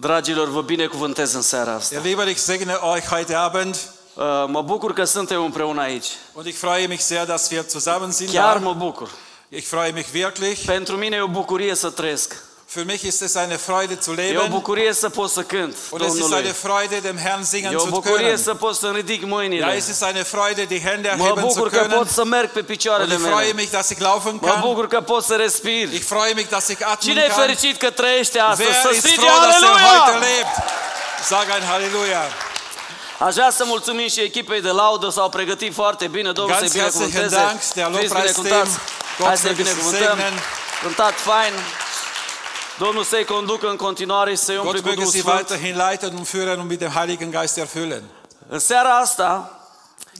Dragilor, vă binecuvântez în seara asta. Ihr Lieben, ich segne euch heute Abend Uh, Mă bucur că suntem împreună aici. und ich freue mich sehr, dass wir zusammen sind. Chiar Da. mă bucur. Ich freue mich wirklich. Pentru mine e o bucurie să trăiesc. Für mich ist es eine Freude zu E o leben bucurie să pot să cânt und es ist eine Domnului. Freude, dem Herrn singen E o zu bucurie können. să pot să ridic Ja, mâinile. es ist eine Freude, die Hände Mă erheben zu bucur că können. pot să merg pe Und picioarele ich freue mele. mich, dass ich laufen Mă kann. bucur că pot să respir. Ich freue mich, dass ich atmen Cine e kann. fericit că trăiește astăzi? Wer Să ist strige froh, dass er heute Aleluia! lebt? Sag ein Halleluja. Aș vrea să mulțumim și echipei de laudă, s-au pregătit foarte bine, Domnul Ganz să-i herzlichen binecuvânteze. Dank der Fiți Lobpreisteam. binecuvântați. Gott Hai să-i möge sie binecuvântăm. segnen. Cântat fain. Domnul să-i conducă în continuare și să-i umple Gott cu möge Duhul sie Sfânt. weiterhin leiten und führen und mit dem Heiligen Geist erfüllen. În seara asta,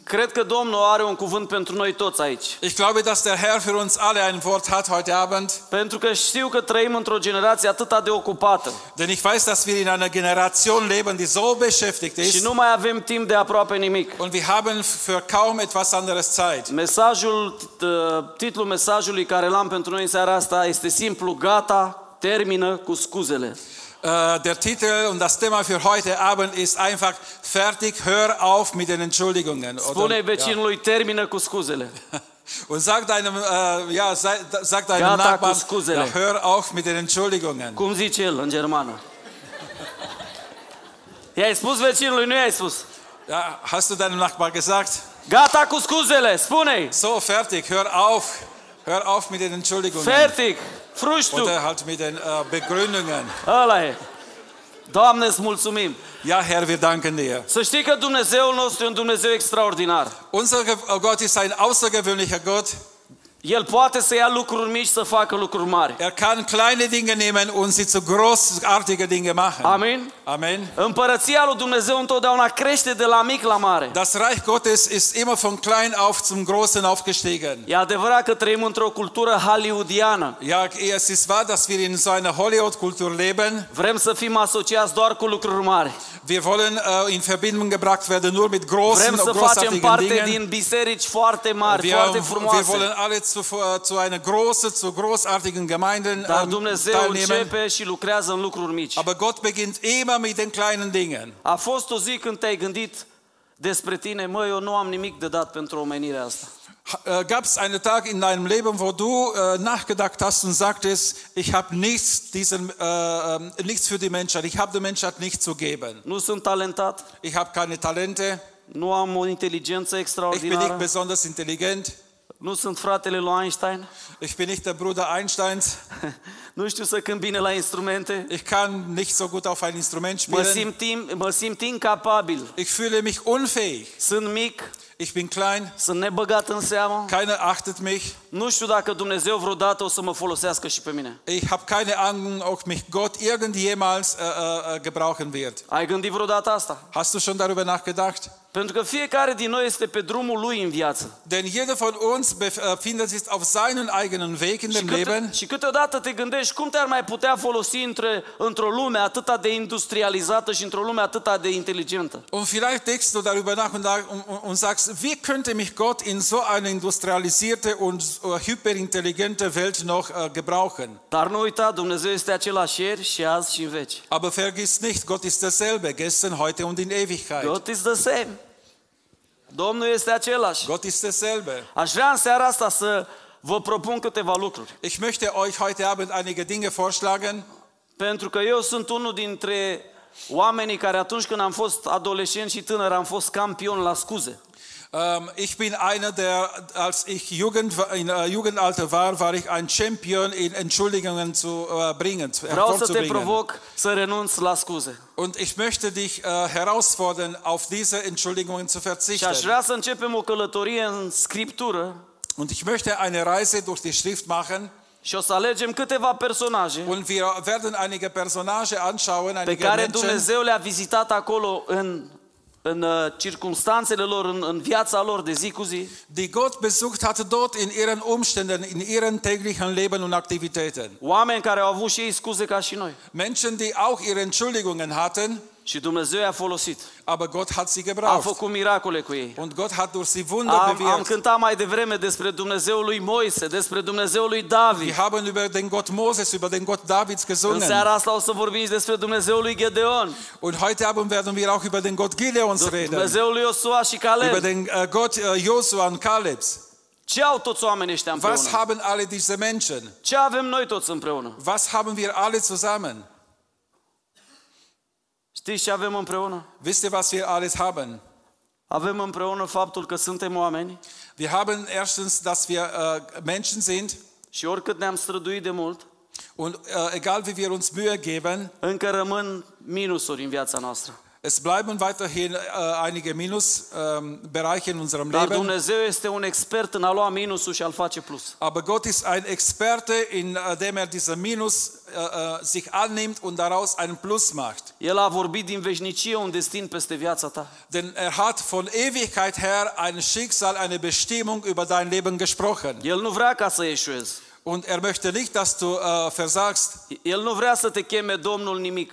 cred că Domnul are un cuvânt pentru noi toți aici. Ich glaube, dass der Herr für uns alle ein Wort hat heute Abend, Pentru că știu că trăim într-o generație atât de ocupată denn ich weiß, dass wir in einer Generation leben, die so beschäftigt și ist nu mai avem timp de aproape nimic. und wir haben für kaum etwas anderes Zeit. Mesajul, t- titlul mesajului care l-am pentru noi în seara asta este simplu, gata, termină cu scuzele. Äh, der Titel und das Thema für heute Abend ist einfach fertig, hör auf mit den Entschuldigungen. Spune ja. vecinului, termină cu scuzele. Und sag deinem, äh, ja, sag deinem Gata Nachbarn, ja, hör auf mit den Entschuldigungen. Cum zice el în germană? I-ai spus vecinului, nu i-ai spus. Ja, hast du deinem Nachbar gesagt? Gata cu scuzele, spune So, fertig, hör auf. Hör auf mit den Entschuldigungen. Fertig, fruștu, Oder halt mit den äh, Begründungen. ăla e. Doamne, îți mulțumim. Ja, Herr, wir danken dir. Să știi că Dumnezeul nostru e un Dumnezeu extraordinar. Unser Ge- Gott ist ein außergewöhnlicher Gott. El poate să ia lucruri mici să facă lucruri mari. Er kann kleine Dinge nehmen und sie zu großartige Dinge machen. Amin? Amen. Împărăția lui Dumnezeu întotdeauna crește de la mic la mare. Das Reich Gottes ist immer von klein auf zum Großen aufgestiegen. E adevărat că trăim într-o cultură hollywoodiană. Ja, es ist wahr, dass wir in so einer Hollywood-Kultur leben. Vrem să fim asociați doar cu lucruri mari. Wir wollen äh, in Verbindung gebracht werden nur mit großen, Vrem să facem großartigen parte Dingen. din biserici foarte mari, Wir, foarte wir frumoase. wollen alle zu, zu einer großen, zu großartigen Gemeinden Dar ähm, Dumnezeu teilnehmen. începe și lucrează în lucruri mici. Aber Gott beginnt immer mit den kleinen Dingen. A fost o zi când te-ai gândit despre tine, mă, eu nu am nimic de dat pentru omenirea asta. Äh, Gab es einen Tag in deinem Leben, wo du äh, nachgedacht hast und sagtest, ich habe nichts, diesen, äh, ähm, nichts für die Menschheit, ich habe der Menschheit nichts zu geben. Nu sunt talentat, Ich habe keine Talente, nu am o inteligență ich bin nicht besonders intelligent, nu sunt fratele lui Einstein, ich bin nicht der Bruder Einsteins, nu știu să cânt bine la instrumente, ich kann nicht so gut auf ein Instrument mă spielen, simt, im- mă simt incapabil, ich fühle mich unfähig, sunt mic, ich bin klein, sunt nebăgat în seamă, keiner achtet mich, nu știu dacă Dumnezeu vreodată o să mă folosească și pe mine. ich habe keine Ahnung, ob mich Gott irgendjemals äh, äh, gebrauchen wird. Ai gândit vreodată asta? Hast du schon darüber nachgedacht? Pentru că fiecare din noi este pe drumul lui în viață. Denn jeder von uns befindet sich auf seinen eigenen Weg in Și, dem câte, Leben. și câteodată te gândești cum te-ar mai putea folosi între, într-o lume atât de industrializată și într-o lume atât de inteligentă. Und vielleicht denkst du darüber nach und, und, und sagst, wie könnte mich Gott in so eine industrialisierte und äh, hyperintelligente Welt noch äh, gebrauchen? Dar nu uita, Dumnezeu este același ieri și azi și în veci. Aber vergiss nicht, Gott ist derselbe, gestern, heute und in Ewigkeit. God is the same. Domnul este același. Gott ist derselbe. Aș vrea în seara asta să vă propun câteva lucruri. Ich möchte euch heute Abend einige Dinge vorschlagen. Pentru că eu sunt unul dintre oamenii care atunci când am fost adolescent și tânăr am fost campion la scuze. Ähm, ich bin einer, der, als ich Jugend, in Jugendalter war, war ich ein Champion in Entschuldigungen zu äh, bringen, Vreau să te provoc să renunți la scuze. Und ich möchte dich äh, herausfordern, auf diese Entschuldigungen zu Și aș verzichten. vrea să începem o călătorie în Scriptură Und ich möchte eine Reise durch die Schrift machen și o să alegem câteva personaje und wir werden einige Personage anschauen, pe einige care Menschen, Dumnezeu le-a vizitat acolo în, în uh, circumstanțele lor, în, în viața lor de zi cu zi die Gott besucht hatte dort in ihren Umständen, in ihren täglichen Leben und Aktivitäten. Oameni care au avut și ei scuze ca și noi. Menschen, die auch ihre Entschuldigungen hatten Și Dumnezeu i-a folosit. aber Gott hat sie A gebraucht. făcut miracole cu ei. Und Gott hat durch sie Wunder Am, am bewirkt. cântat mai devreme despre Dumnezeul lui Moise, despre Dumnezeul lui Wir David. haben über den Gott Moses, über den Gott Davids În gesungen. seara asta o să vorbim și despre Dumnezeul lui Gedeon, Und heute Abend werden wir auch über den Gott Gideons reden. Dumnezeul lui Iosua și Über Caleb. den äh, Gott äh, Josua und Kalebs. Ce au toți oamenii ăștia Was împreună? haben alle diese Menschen? Ce avem noi toți împreună? Was haben wir alle zusammen? Știți ce avem împreună? Wisst ihr, was wir alles haben? Avem împreună faptul că suntem oameni Wir haben erstens, dass wir äh, Menschen sind și oricât ne-am străduit de mult, und äh, egal wie wir uns Mühe geben, încă rămân minusuri în viața noastră. Es bleiben weiterhin äh, einige Minusbereiche in unserem Dar Leben. Dumnezeu este un expert în a lua minusul și a-l face plus. Aber Gott ist ein Experte, indem er diese Minus äh, äh, sich annimmt und daraus einen Plus macht. El a vorbit din veșnicie un destin peste viața ta. Denn er hat von Ewigkeit her ein Schicksal, eine Bestimmung über dein Leben gesprochen. El nu vrea ca să eșuezi. Und er möchte nicht, dass du äh, versagst. El nu vrea să te cheme Domnul nimic.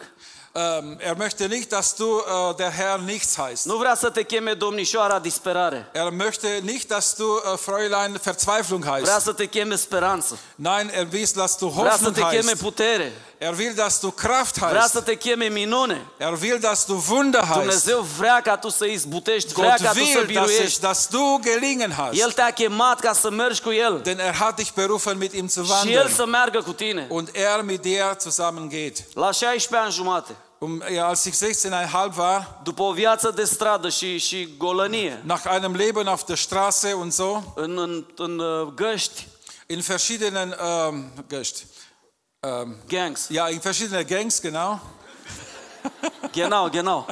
Ähm, er möchte nicht, dass du äh, der Herr nichts heißt. Nu vrea să te cheme domnișoara disperare. Er möchte nicht, dass du äh, Fräulein Verzweiflung Vrea heißt. să te cheme speranță. Nein, er will, dass du Vrea să Hoffnung te cheme heißt. putere. Er will, dass du Kraft Vrea să heißt. te cheme minune. Er will, dass du Wunder heißt. Dumnezeu vrea ca tu să izbutești, vrea Gott ca tu să will, dass, es, biruiești. dass du gelingen hast. El te-a chemat ca să mergi cu El Denn er hat dich berufen, mit ihm zu și El wandeln. să meargă cu tine. Und er mit dir zusammen geht. La 16 ani jumate, Um, ja, als ich 16,5 war, după o viață de stradă și, și golănie, nach einem Leben auf der Straße und so, în, în, în uh, găști, in verschiedenen ähm, Gest- ähm, gangs, ja, in verschiedene Gangs, genau. genau, genau.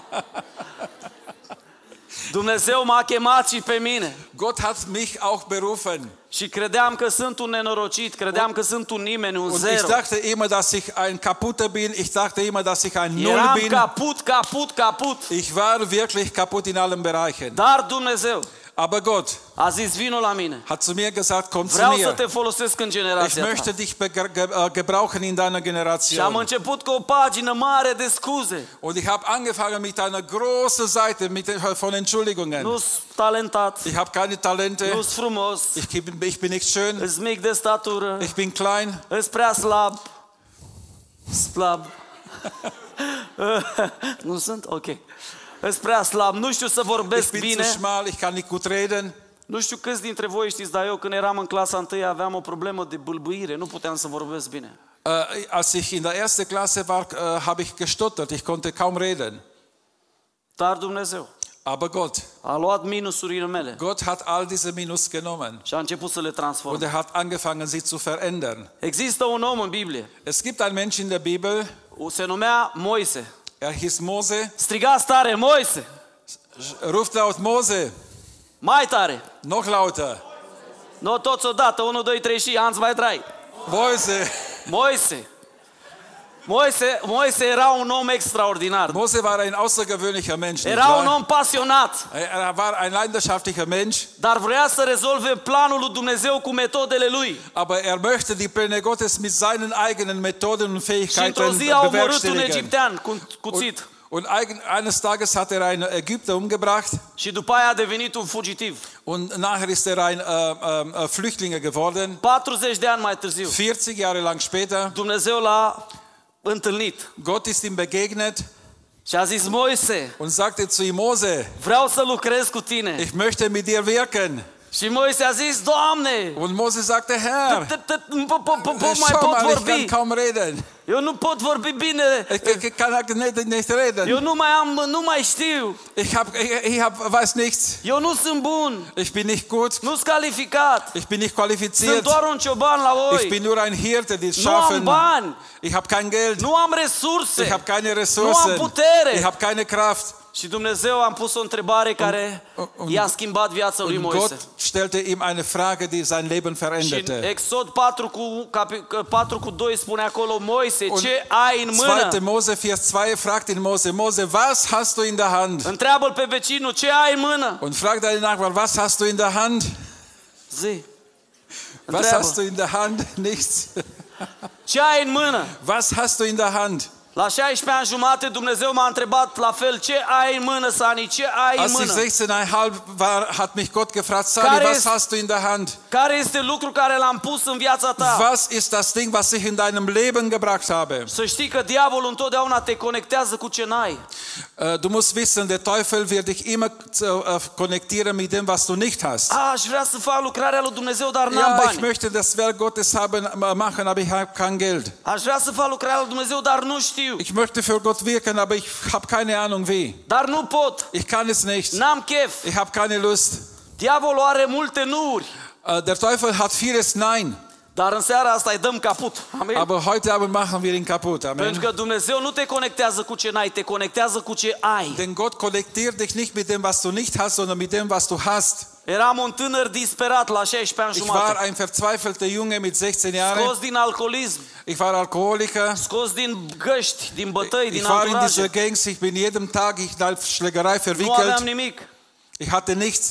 Dumnezeu m-a chemat și pe mine. Gott hat mich auch berufen. Și credeam că sunt un nenorocit, credeam că sunt un nimeni, un Und ich zero. dachte immer, dass ich ein Kaputter bin. Ich dachte immer, dass ich ein Null Eram bin. caput, caput, caput. Ich war wirklich kaputt in allen Bereichen. Dar Dumnezeu Aber Gott a zis, vino la mine. hat zu mir gesagt, komm zu Vreau să mir. te folosesc în Ich generația möchte ta. dich bege- ge- äh, gebrauchen in deiner Și am Generation. început cu o pagină mare de scuze. Und ich habe angefangen mit einer großen Seite mit, den- von Entschuldigungen. Nu sunt talentat, Ich habe keine Talente. nu sunt frumos, Ich bin, ich bin nicht schön. îs mic de statură, Ich bin klein. îs prea slab. Slab. nu sunt? Ok. Îs prea slab, nu știu să Ich vorbesc bin zu bine. schmal. Ich kann nicht gut reden. Nu știu câți dintre voi știți, dar eu când eram în clasa întâi aveam o problemă de bâlbâire, nu puteam să vorbesc bine. Äh, als ich in der ersten Klasse war, äh, habe ich gestottert. Ich konnte kaum reden. Dar Dumnezeu Aber Gott, a luat minusurile mele Gott hat all diese Minus genommen. și a început să le Und transforme. er hat angefangen, sie zu verändern. Există un om în Biblie, Es gibt einen Mensch in der Bibel, se numea Moise. Er hieß Mose. Striga tare, Moise! Ruft laut Mose. Mai tare! Noch lauter. Nu toți odată, 1, 2, 3 și Hans mai trai. Mose. Moise! Moise, Moise era un om extraordinar. Mose war ein außergewöhnlicher Mensch. Nicht Era un wahr? om pasionat, Er war ein leidenschaftlicher Mensch, dar vrea să rezolve planul lui Dumnezeu cu metodele lui. aber er möchte die Pläne Gottes mit seinen eigenen Methoden und Și într-o Fähigkeiten zi a omorât un bewerkstelligen. egiptean cu cuțit. Und eigen- eines Tages hat er einen Ägypter umgebracht Și după aia a devenit un fugitiv. und nachher ist er ein äh, äh, Flüchtling geworden. 40 de ani mai târziu, 40 Jahre lang später, Dumnezeu l-a întâlnit Gott ist ihm begegnet și a zis, Moise, und sagte zu ihm, Mose, vreau să lucrez cu tine. ich möchte mit dir wirken. Și Moise a zis, Doamne, Und Mose sagte, Herr, t- t- t- po- po- po- po- mai schau pot mal, ich kann vorbi. kaum reden. Eu nu pot vorbi bine. Ich, ich kann nicht, nicht reden. Eu nu mai am, nu mai știu. Ich, hab, ich, ich hab, weiß nichts. Eu nu sunt bun. Ich bin nicht gut. Nu sunt calificat. Ich bin nicht Sunt qualifiziert. doar un cioban la Ich oi. bin nur ein Hirte, die Nu am schaffen. bani. Ich habe kein Geld. Nu am resurse. Ich habe keine Nu am Ressourcen. putere. Ich habe keine Kraft. Și Dumnezeu am pus o întrebare care un- i-a schimbat viața lui Und Moise. Gott stellte ihm eine Frage, die sein Leben Și în veränderte. Exod 4 cu, capi, 4 cu 2 spune acolo, Moise, Und ce ai în 2. mână? Mose 4,2 fragt ihn Mose, Mose, was hast du in der Hand? Întreabă-l pe vecinul, ce ai în mână? Und fragt deinen Nachbarn, was hast du in der Hand? Zi. Was Întreabă. hast du in der Hand? Nichts. Ce ai în mână? Was hast du in der Hand? La 16 ani jumate Dumnezeu m-a întrebat la fel, ce ai în mână, Sani, ce ai în Als ich mână? 16,5 war, hat mich Gott gefragt, Sani, Care was ist- hast du in der Hand? Care este lucru care l-am pus în viața ta? Was ist das Ding, was ich in deinem Leben gebracht habe? Să știi că diavolul întotdeauna te conectează cu ce n-ai. Äh, Du musst wissen, der Teufel wird dich immer äh, connectieren mit dem, was du nicht hast. A, aș vrea să fac lucrarea lui Dumnezeu, dar n-am Ja, ich bani. möchte das Werk Gottes haben, äh, machen, aber ich habe kein Geld. Aș vrea să fac lucrarea lui Dumnezeu, dar nu știu. Ich möchte für Gott wirken, aber ich habe keine Ahnung wie. Dar nu pot. Ich kann es nicht. N-am chef. Ich habe keine Lust. Diavolul are multe nuuri. Äh, Der Teufel hat vieles Nein, Dar în seara asta îi dăm caput. Amin? aber heute Abend machen wir ihn kaputt. Pentru Amen. că Dumnezeu nu te conectează cu ce n-ai, te conectează cu ce ai. Denn Gott connectiert dich nicht mit dem, was du nicht hast, sondern mit dem, was du hast. Eram un tânăr disperat la 16 ani Ich war jumate. ein verzweifelter Junge mit 16 Jahren. Scos din alcoolism, Ich war Alkoholiker. scos din găști, din bătăi, din Ich war in anturaje. dieser Gangs. Ich bin jeden Tag in eine Schlägerei Nu aveam verwickelt. nimic. Ich hatte nichts.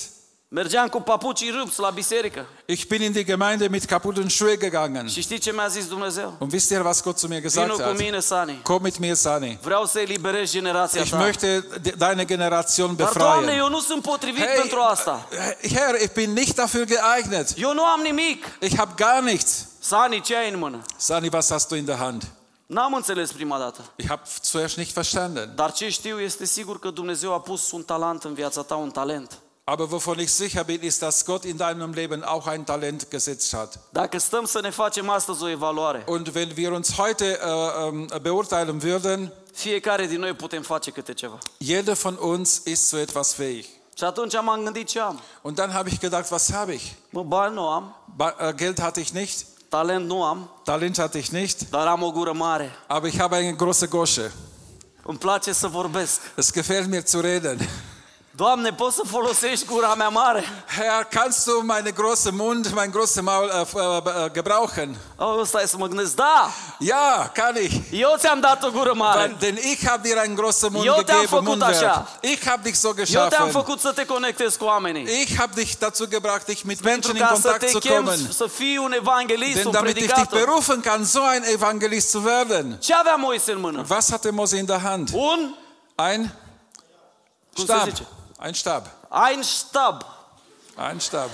Mergeam cu papucii rupți la biserică. Ich bin in die Gemeinde mit kaputten Schuhen gegangen. Și știi ce mi-a zis Dumnezeu? Und wisst ihr, was Gott zu mir gesagt Vino cu hat? mine, Sani. Komm mit mir, Sani. Vreau să eliberez generația Ich ta. möchte de- deine Generation Dar, Doamne, befreien. eu nu sunt potrivit Hey, pentru asta. Herr, ich bin nicht dafür geeignet. Eu nu am nimic. Ich habe gar nichts. Sani, ce ai în mână? Sani, was hast du in der Hand? N-am înțeles prima dată. Ich habe zuerst nicht verstanden. Dar ce știu este sigur că Dumnezeu a pus un talent în viața ta, un talent. Aber wovon ich sicher bin, ist, dass Gott in deinem Leben auch ein Talent gesetzt hat. Dacă stăm să ne facem astăzi o evaluare, Und wenn wir uns heute äh, ähm, beurteilen würden, fiecare din noi putem face câte ceva. jeder von uns ist zu etwas fähig. Și atunci m-am gândit ce am. Und dann habe ich gedacht, was habe ich? Mă, bani nu am, Ba äh, Geld hatte ich nicht, talent nu am, Talent hatte ich nicht, dar am o gură mare. aber ich habe eine große Gosche. Îmi place să vorbesc. Es gefällt mir zu reden. Doamne, poți să folosești gura mea mare? Herr, kannst du meine große Mund, mein großes Maul äh, äh, äh, gebrauchen? Oh, stai să mă gândesc. Da, Ja, kann ich. eu ți-am dat o gură mare. denn ich habe dir einen großen Mund Eu gegeben, făcut Mundwerk. așa. Ich habe dich so Eu te-am geschaffen. făcut să te conectezi cu oamenii. Ich habe dich dazu gebracht, dich mit Menschen in Kontakt zu kommen. să fii un evanghelist, Denn un damit ich dich berufen kann, so ein Evangelist zu werden. Ce avea Moise în mână? Was hatte Mose in der Hand? Un, Ein cum se zice? Ein Stab. Ein stab. Ein Stab.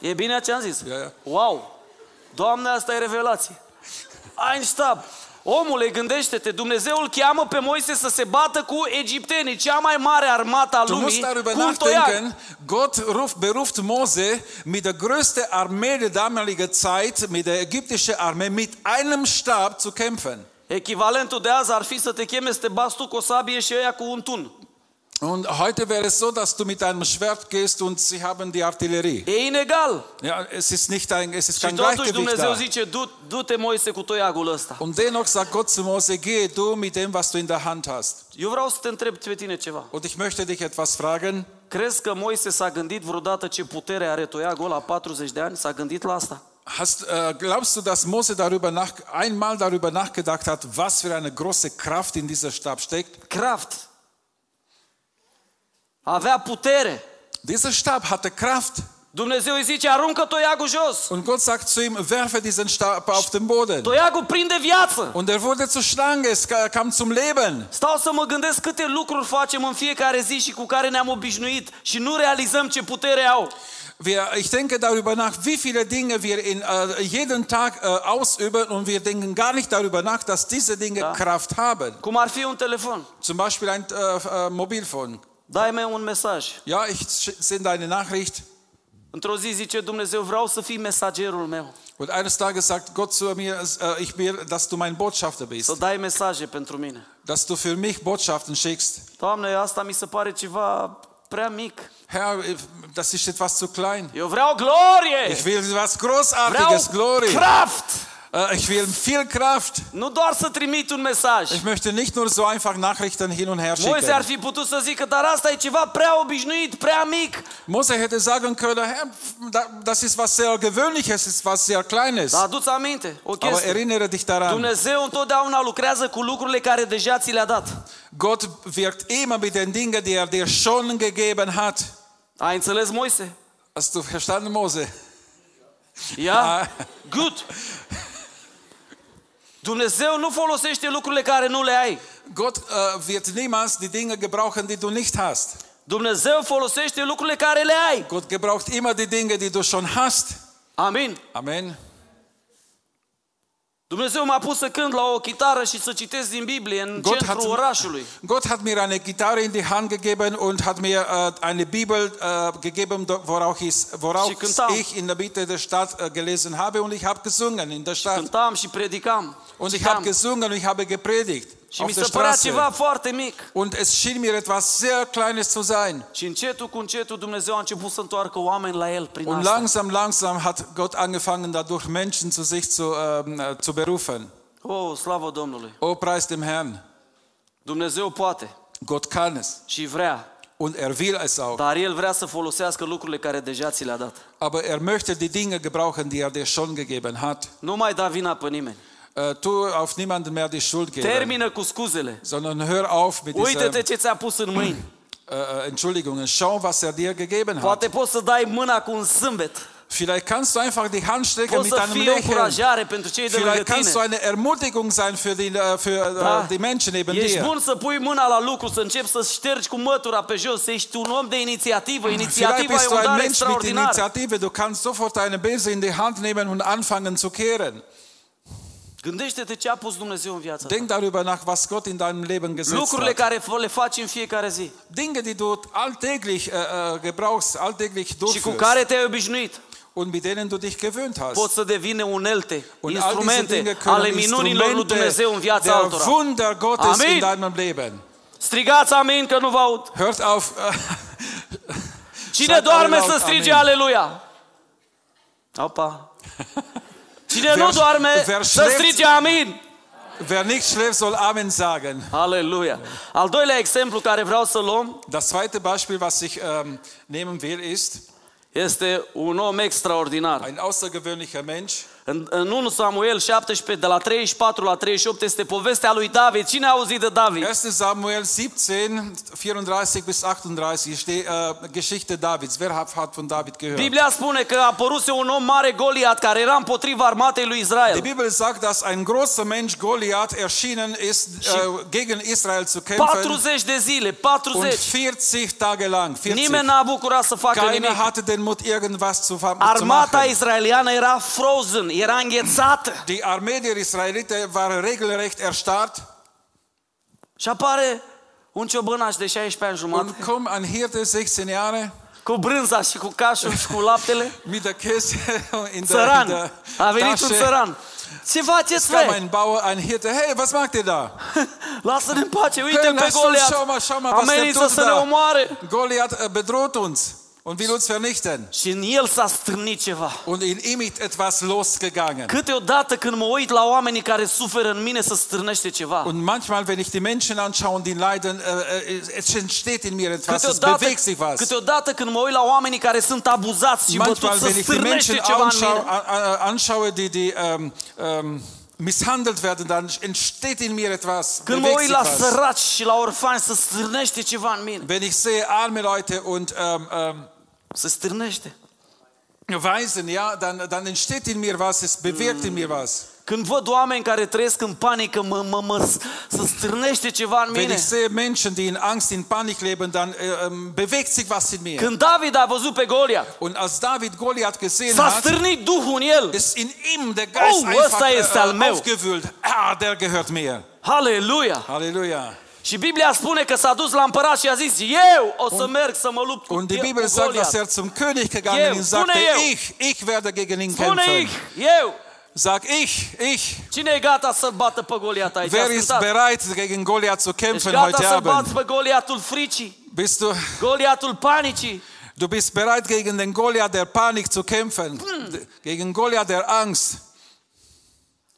E bine ce am zis? Ia, ia. Wow! Doamne, asta e revelație. Ein stab. Omule, gândește-te, Dumnezeu îl cheamă pe Moise să se bată cu egiptenii, cea mai mare armată a Du lumii, musst darüber cu un toiag. nachdenken, Gott ruft, beruft Mose mit der größten Armee der damaligen Zeit, mit der ägyptischen Armee, mit einem Stab zu kämpfen. Echivalentul de azi ar fi să te cheme să te bați tu cu o sabie și ăia cu un tun. Und heute wäre es so, dass du mit einem Schwert gehst und sie haben die Artillerie. E inegal. Ja, es ist nicht ein, es ist Și kein totuși Gleichgewicht Dumnezeu da. zice, du, du-te Moise cu toiagul ăsta. Und dennoch sagt Gott zu Mose, gehe du mit dem, was du in der Hand hast. Eu vreau să te întreb pe tine ceva. Und ich möchte dich etwas fragen. Crezi că Moise s-a gândit vreodată ce putere are toiagul la 40 de ani? S-a gândit la asta? Hast, äh, glaubst du, dass Mose darüber nach, einmal darüber nachgedacht hat, was für eine große Kraft in dieser Stab steckt? Kraft. Avea putere. Dieser Stab hatte Kraft. Dumnezeu îi zice, aruncă toiagul jos. Und Gott sagt zu ihm, werfe diesen Stab auf den Boden. Toiagul prinde viață. Und er wurde zur Schlange, es ka- kam zum Leben. Stau să mă gândesc câte lucruri facem în fiecare zi și cu care ne-am obișnuit și nu realizăm ce putere au. Wir, ich denke darüber nach, wie viele Dinge wir in, äh, jeden Tag äh, ausüben und wir denken gar nicht darüber nach, dass diese Dinge Da. Kraft haben. Cum ar fi un telefon. Zum Beispiel ein äh, äh, Mobilfon. Dai-mi un mesaj. Ja, ich sch- sende eine Nachricht Într-o zi zice Dumnezeu, vreau să fii mesagerul meu. und eines Tages sagt Gott zu mir, äh, ich will, dass du mein Botschafter Să bist, dai mesaje pentru mine. dass du für mich Botschaften schickst. Doamne, asta mi se pare ceva prea mic. Herr, das ist etwas zu klein. Eu vreau glorie! Ich will was Vreau Großartiges, Glory. kraft! Äh, Ich will viel Kraft. Nu doar să trimit un mesaj. Ich möchte nicht nur so einfach Nachrichten hin und her Moise ar schicken. fi putut să zică, dar asta e ceva prea obișnuit, prea mic. Mose hätte sagen können, Herr, da- das ist was sehr Gewöhnliches, ist was sehr Kleines. Dar adu-ți aminte o Aber chestie. erinnere dich daran, Dumnezeu întotdeauna lucrează cu lucrurile care deja ți le-a dat. Gott wirkt immer mit den Dingen, die er dir schon gegeben hat. Ai înțeles, Moise? Hast du verstanden, Mose? Ia? Ah. Good. Dumnezeu nu folosește lucrurile care nu le ai. Gott äh, wird niemals die Dinge gebrauchen, die du nicht hast. Dumnezeu folosește lucrurile care le ai. Gott gebraucht immer die Dinge, die du schon hast. Amin. Amen. Dumnezeu m-a pus să cânt la o chitară și să citesc din Biblie în Gott centrul hat, orașului. Gott hat mir eine Gitarre in die Hand gegeben und hat mir äh, eine Bibel äh, gegeben, do- worauf, ich, worauf Sie cântam. ich in der Mitte der Stadt äh, gelesen habe und ich habe gesungen in der Stadt. Cântam și predicam. Und ich Citeam. habe gesungen und ich habe gepredigt Și auf mi der se părea Straße. ceva foarte mic. Und es schien mir etwas sehr Kleines zu sein. Și încetul cu încetul Dumnezeu a început să întoarcă oameni la El prin Und asta. langsam, langsam hat Gott angefangen, dadurch Menschen zu sich zu, ähm, äh, zu berufen. Oh, slavă Domnului! Oh, preis dem Herrn. Dumnezeu poate Gott kann es. și vrea, Und er will es auch. dar El vrea să folosească lucrurile care deja ți le-a dat. Aber er möchte die Dinge gebrauchen, die er dir schon gegeben hat. Nu mai da vina pe nimeni. Äh, tu auf niemanden mehr die Schuld geben, Termină cu scuzele. sondern hör auf mit Uite-te dieser ce ți-a pus în mâini. äh, äh, Entschuldigungen. Schau, was er dir gegeben hat. Poate poți să dai mâna cu un zâmbet. Vielleicht kannst du einfach die Hand strecken Poți mit să einem fii o Lächeln. încurajare pentru cei de lângă Vielleicht kannst du tine. eine Ermutigung sein für die, äh, für, Da. äh, die Menschen neben Ești dir. bun să pui mâna la lucru, să începi să ștergi cu mătura pe jos, să ești un om de inițiativă. Vielleicht Inițiativa bist e du un ein dar Mensch mit extraordinar. Initiative. Du kannst sofort deine Bese in die Hand nehmen und anfangen zu kehren. Gândește-te ce a pus Dumnezeu în viața ta. Denk darüber nach, was Gott in deinem Leben gesetzt Lucrurile hat. care f- le faci în fiecare zi Dinge, die du alltäglich äh, äh, gebrauchst, alltäglich și cu durchführst care te-ai obișnuit. und mit denen du dich gewöhnt hast. Pot să devină unelte, Und all diese Dinge instrumente können ale minunilor lui Instrumente Dumnezeu în viața der altora. Wunder Gottes Amen. in deinem Leben. Strigați amin că nu vă aud. Hört auf. Äh, Cine Sagt doarme alle să laut, strige amen. aleluia. Opa. Cine nu Wer- doarme wer să schläft- strige amin. wer nicht schläft, soll Amen sagen. Aleluia. Al doilea exemplu care vreau să luăm Das zweite Beispiel, was ich ähm, nehmen will, ist este un om extraordinar. ein außergewöhnlicher Mensch. În, în 1 Samuel 17, de la 34 la 38, este povestea lui David. Cine a auzit de David? 1 Samuel 17, 34 bis 38 steht äh, Geschichte Davids. Wer hat, hat von David gehört? Biblia spune că a apăruse un om mare Goliat care era împotriva armatei lui Die Israel. Bibel sagt, dass ein großer Mensch Goliath erschienen ist, äh, gegen Israel zu kämpfen. 40 de zile, Und 40. 40 Tage lang. 40. Nimeni n-a bucurat să facă Keiner nimic. hatte den Mut, irgendwas zu, zu Armata machen. israeliană era frozen, era înghețată. Die Armee der Israeliten war regelrecht erstarrt. Și apare un ciobănaș de 16 ani Und jumătate, kommt ein Hirte, 16 Jahre, cu brânza și cu cașul și cu laptele. mit der Käse in der, in Țăran. der A venit un Tasche. țăran. Ce faceți, kam fe? ein Bauer, ein Hirte. Hey, was macht ihr da? Lasă-ne în pace, uite Hey, pe lasst uns, Goliat. schau mal, schau mal, was der Amenință tut să ne da. omoare. Goliath äh, bedroht uns und will uns vernichten. Și în el s-a strânit ceva. Und in ihm ist etwas losgegangen. Câteodată când mă uit la oamenii care suferă în mine să strânește ceva. Und manchmal, wenn ich die Menschen anschaue und die leiden, äh, äh, es entsteht in mir etwas, es Câteodată, bewegt sich was. câteodată când mă uit la oamenii care sunt abuzați și Manchmal, bătuți să wenn ich die strânește Menschen ceva în anschaue, mine. a- a- anschaue die, die ähm, ähm, misshandelt werden, dann entsteht in mir etwas, Când mă bewegt uit sich la was. săraci și la orfani să strânește ceva în mine. Wenn ich sehe arme Leute und ähm, ähm, Se strânește. Weisen, ja, dann, dann entsteht in mir was, es bewirkt in mir was. Când văd oameni care trăiesc în panică, mă, mă, mă, să strânește ceva în Wenn mine. ich sehe Menschen, die in Angst, in Panik leben, dann äh, ähm, bewegt sich was in mir. Când David a văzut pe Goliat, Und als David Goliath gesehen s-a hat, stârnit Duhul în el. ist in ihm der Geist Oh, einfach ăsta este al äh, meu. aufgewühlt. Ah, der gehört mir. Halleluja! Halleluja. Și Biblia spune că s-a dus la împărat și a zis, eu o să merg să mă lupt cu, Und die el- Bibel cu sagt, Goliat. dass er zum König gegangen Eu, ist und sagte, spune eu. ich, ich werde gegen ihn Spune kämpfen. ich, eu. Sag ich, ich. Cine e gata să bată pe Goliat aici? Wer ist Ascultați. bereit, gegen Goliath zu Ești kämpfen gata heute să Abend? bați pe Goliatul fricii, Bist du, Goliatul panicii. du bist bereit, gegen den Goliath der Panik zu kämpfen, gegen Goliath der Angst.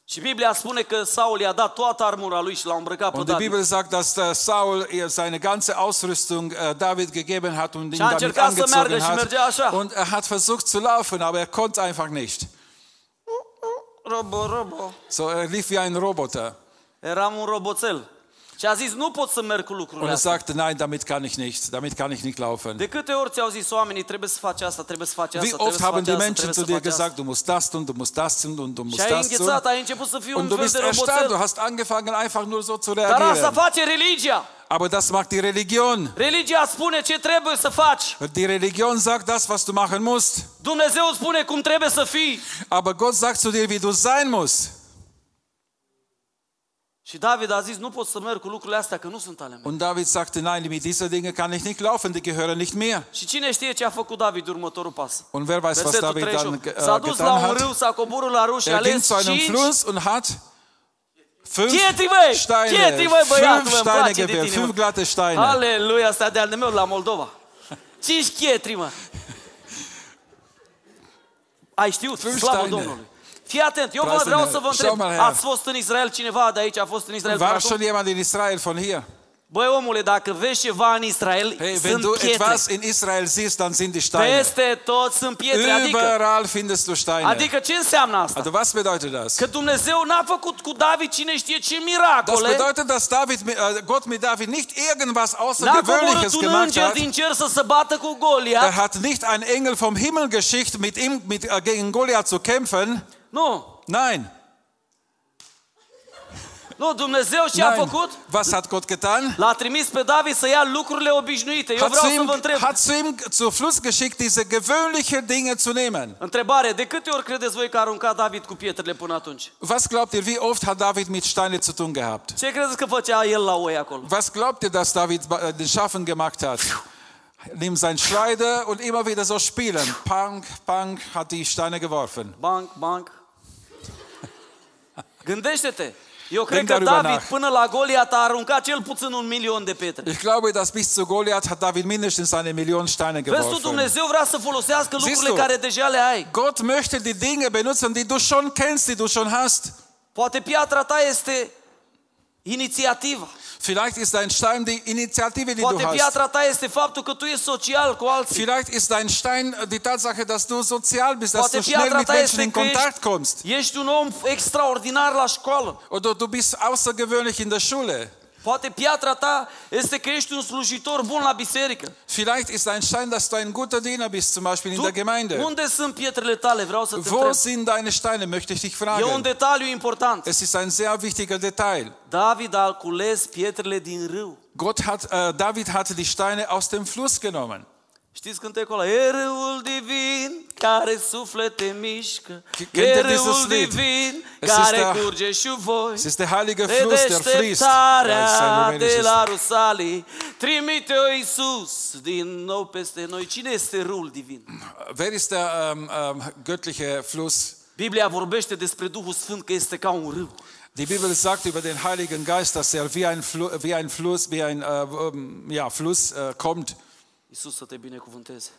Și Biblia spune că Saul i-a dat toată armura lui și l-a îmbrăcat pe Und die David. Bibel sagt, dass der Saul ihr seine ganze Ausrüstung äh, David gegeben hat und ihn a damit încercat să meargă angezogen și hat. așa. Und er hat versucht zu laufen, aber er konnte einfach nicht. Robo, robo. So, er lief wie ein Roboter. Eram un roboțel. Și a zis, nu pot să merg cu lucrurile Und er astea. sagte, nein, damit kann ich nicht, damit kann ich nicht laufen. De câte ori ți-au zis oamenii, trebuie să faci asta, trebuie să faci asta, Wie trebuie oft să haben faci die asta, Menschen trebuie zu să dir faci asta. gesagt, du musst das tun, du musst das tun, und du Și musst ai das tun. înghețat, ai început să fii un Und du fel bist de erstarrt, du roboțel. hast angefangen einfach nur so zu Dar asta reagieren. face religia. Aber das macht die Religion. Religia spune ce trebuie să faci. Die Religion sagt das, was du machen musst. Dumnezeu spune cum trebuie să fii. Aber Gott sagt zu dir, wie du sein musst. Și David a zis, nu pot să merg cu lucrurile astea, că nu sunt ale mele. Und David sagte, nein, mit dieser Dinge kann ich nicht laufen, die gehören nicht mir. Și cine știe ce a făcut David următorul pas? Und wer weiß, was Versetul David dann 38. äh, S-a dus la getan un râu, hat? s-a coborât la râu și a Er ging ales zu einem cinci Fluss und hat fünf Chietri, băi! Steine, Chietri, băi, băiatul, fünf mă, îmi Steine place de gewählt, tine, mă. fünf glatte Steine. Aleluia, asta de al meu la Moldova. Cinci chietri, mă. Ai știut, Fünf slavă Steine. Domnului. Fii atent, eu vă Preisen vreau Herr. să vă Schau întreb, mal her. ați fost în Israel, cineva de aici a fost în Israel până War acum? schon jemand in Israel von hier? Băi, omule, dacă vezi ceva în Israel, Hey, wenn sunt du pietre. etwas in Israel siehst, dann sind die Steine. Peste tot sunt pietre, adică, Überall findest du Steine. adică ce înseamnă asta? Also was bedeutet das? Că Dumnezeu n-a făcut cu David cine știe ce Das miracole, bedeutet, dass David, mit- äh, Gott mit David nicht irgendwas n-a Außergewöhnliches coborât un gemacht înger hat. din cer să se bată cu Er Goliat. hat nicht ein Engel vom Himmel geschickt, mit ihm mit, äh, gegen Goliath zu kämpfen. Nu, Nein. nu, Dumnezeu ce a Nein. făcut? Was hat Gott getan? L-a trimis pe David să ia lucrurile obișnuite. Eu Hat zu, vreau să ihm, vă întreb. hat zu ihm zu Fluss geschickt, diese gewöhnlichen Dinge zu nehmen. Întrebare, de câte ori credeți voi că a aruncat David cu pietrele până atunci? Was glaubt ihr, wie oft hat David mit Steine zu tun gehabt? Ce credeți că făcea el la oi acolo? Was glaubt ihr, dass David äh, den Schafen gemacht hat? Nimmt sein Schleider und immer wieder so spielen. Pang, pang, hat die Steine geworfen. Banc, banc. Gândește-te. Eu cred Denk că darüber David nach. până la Goliat a aruncat cel puțin un milion de pietre. Ich glaube, dass bis zu Goliath hat David mindestens eine Million Steine Vezi tu, geworfen. Dumnezeu vrea să folosească lucrurile tu? care deja le ai. Gott möchte die Dinge benutzen, die du schon kennst, die du schon hast. Poate piatra ta este inițiativa. Vielleicht ist dein Stein die Initiative, die du Poate hast. piatra ta este faptul că tu ești social cu alții. Vielleicht ist dein Stein die Tatsache, dass du sozial bist, dass Poate du schnell piatra mit ta Menschen este in că Kontakt ești, kommst. ești un om extraordinar la școală. Oder du bist außergewöhnlich in der Schule. Poate piatra ta este că ești un slujitor bun la biserică. Vielleicht ist dein Stein, dass du ein guter Diener bist, zum Beispiel in Tu, der Gemeinde. unde sunt pietrele tale? Vreau să te Wo întreb. sind deine Steine, möchte ich dich E un fragen. detaliu important. Es ist ein sehr wichtiger Detail. David a cules pietrele din râu. Gott hat, äh, David hatte die Steine aus dem Fluss genommen. Știți cântecul ăla? E râul divin care suflete mișcă. Kennt E ihr dieses râul Lied? divin Es care ist der- curge și voi. Es ist der heilige De Fluss, der fließt. Ja, es ist ein deșteptarea de rumänisches la Rusalii, trimite-o Iisus din nou peste noi. Cine este râul divin? Wer ist der ähm, ähm, göttliche Fluss? Biblia vorbește despre Duhul Sfânt că este ca un râu. Die Bibel sagt über den Heiligen Geist, dass er wie ein, Flu wie ein Fluss, wie ein äh, ähm, ja, Fluss äh, kommt. Iisus să te binecuvânteze.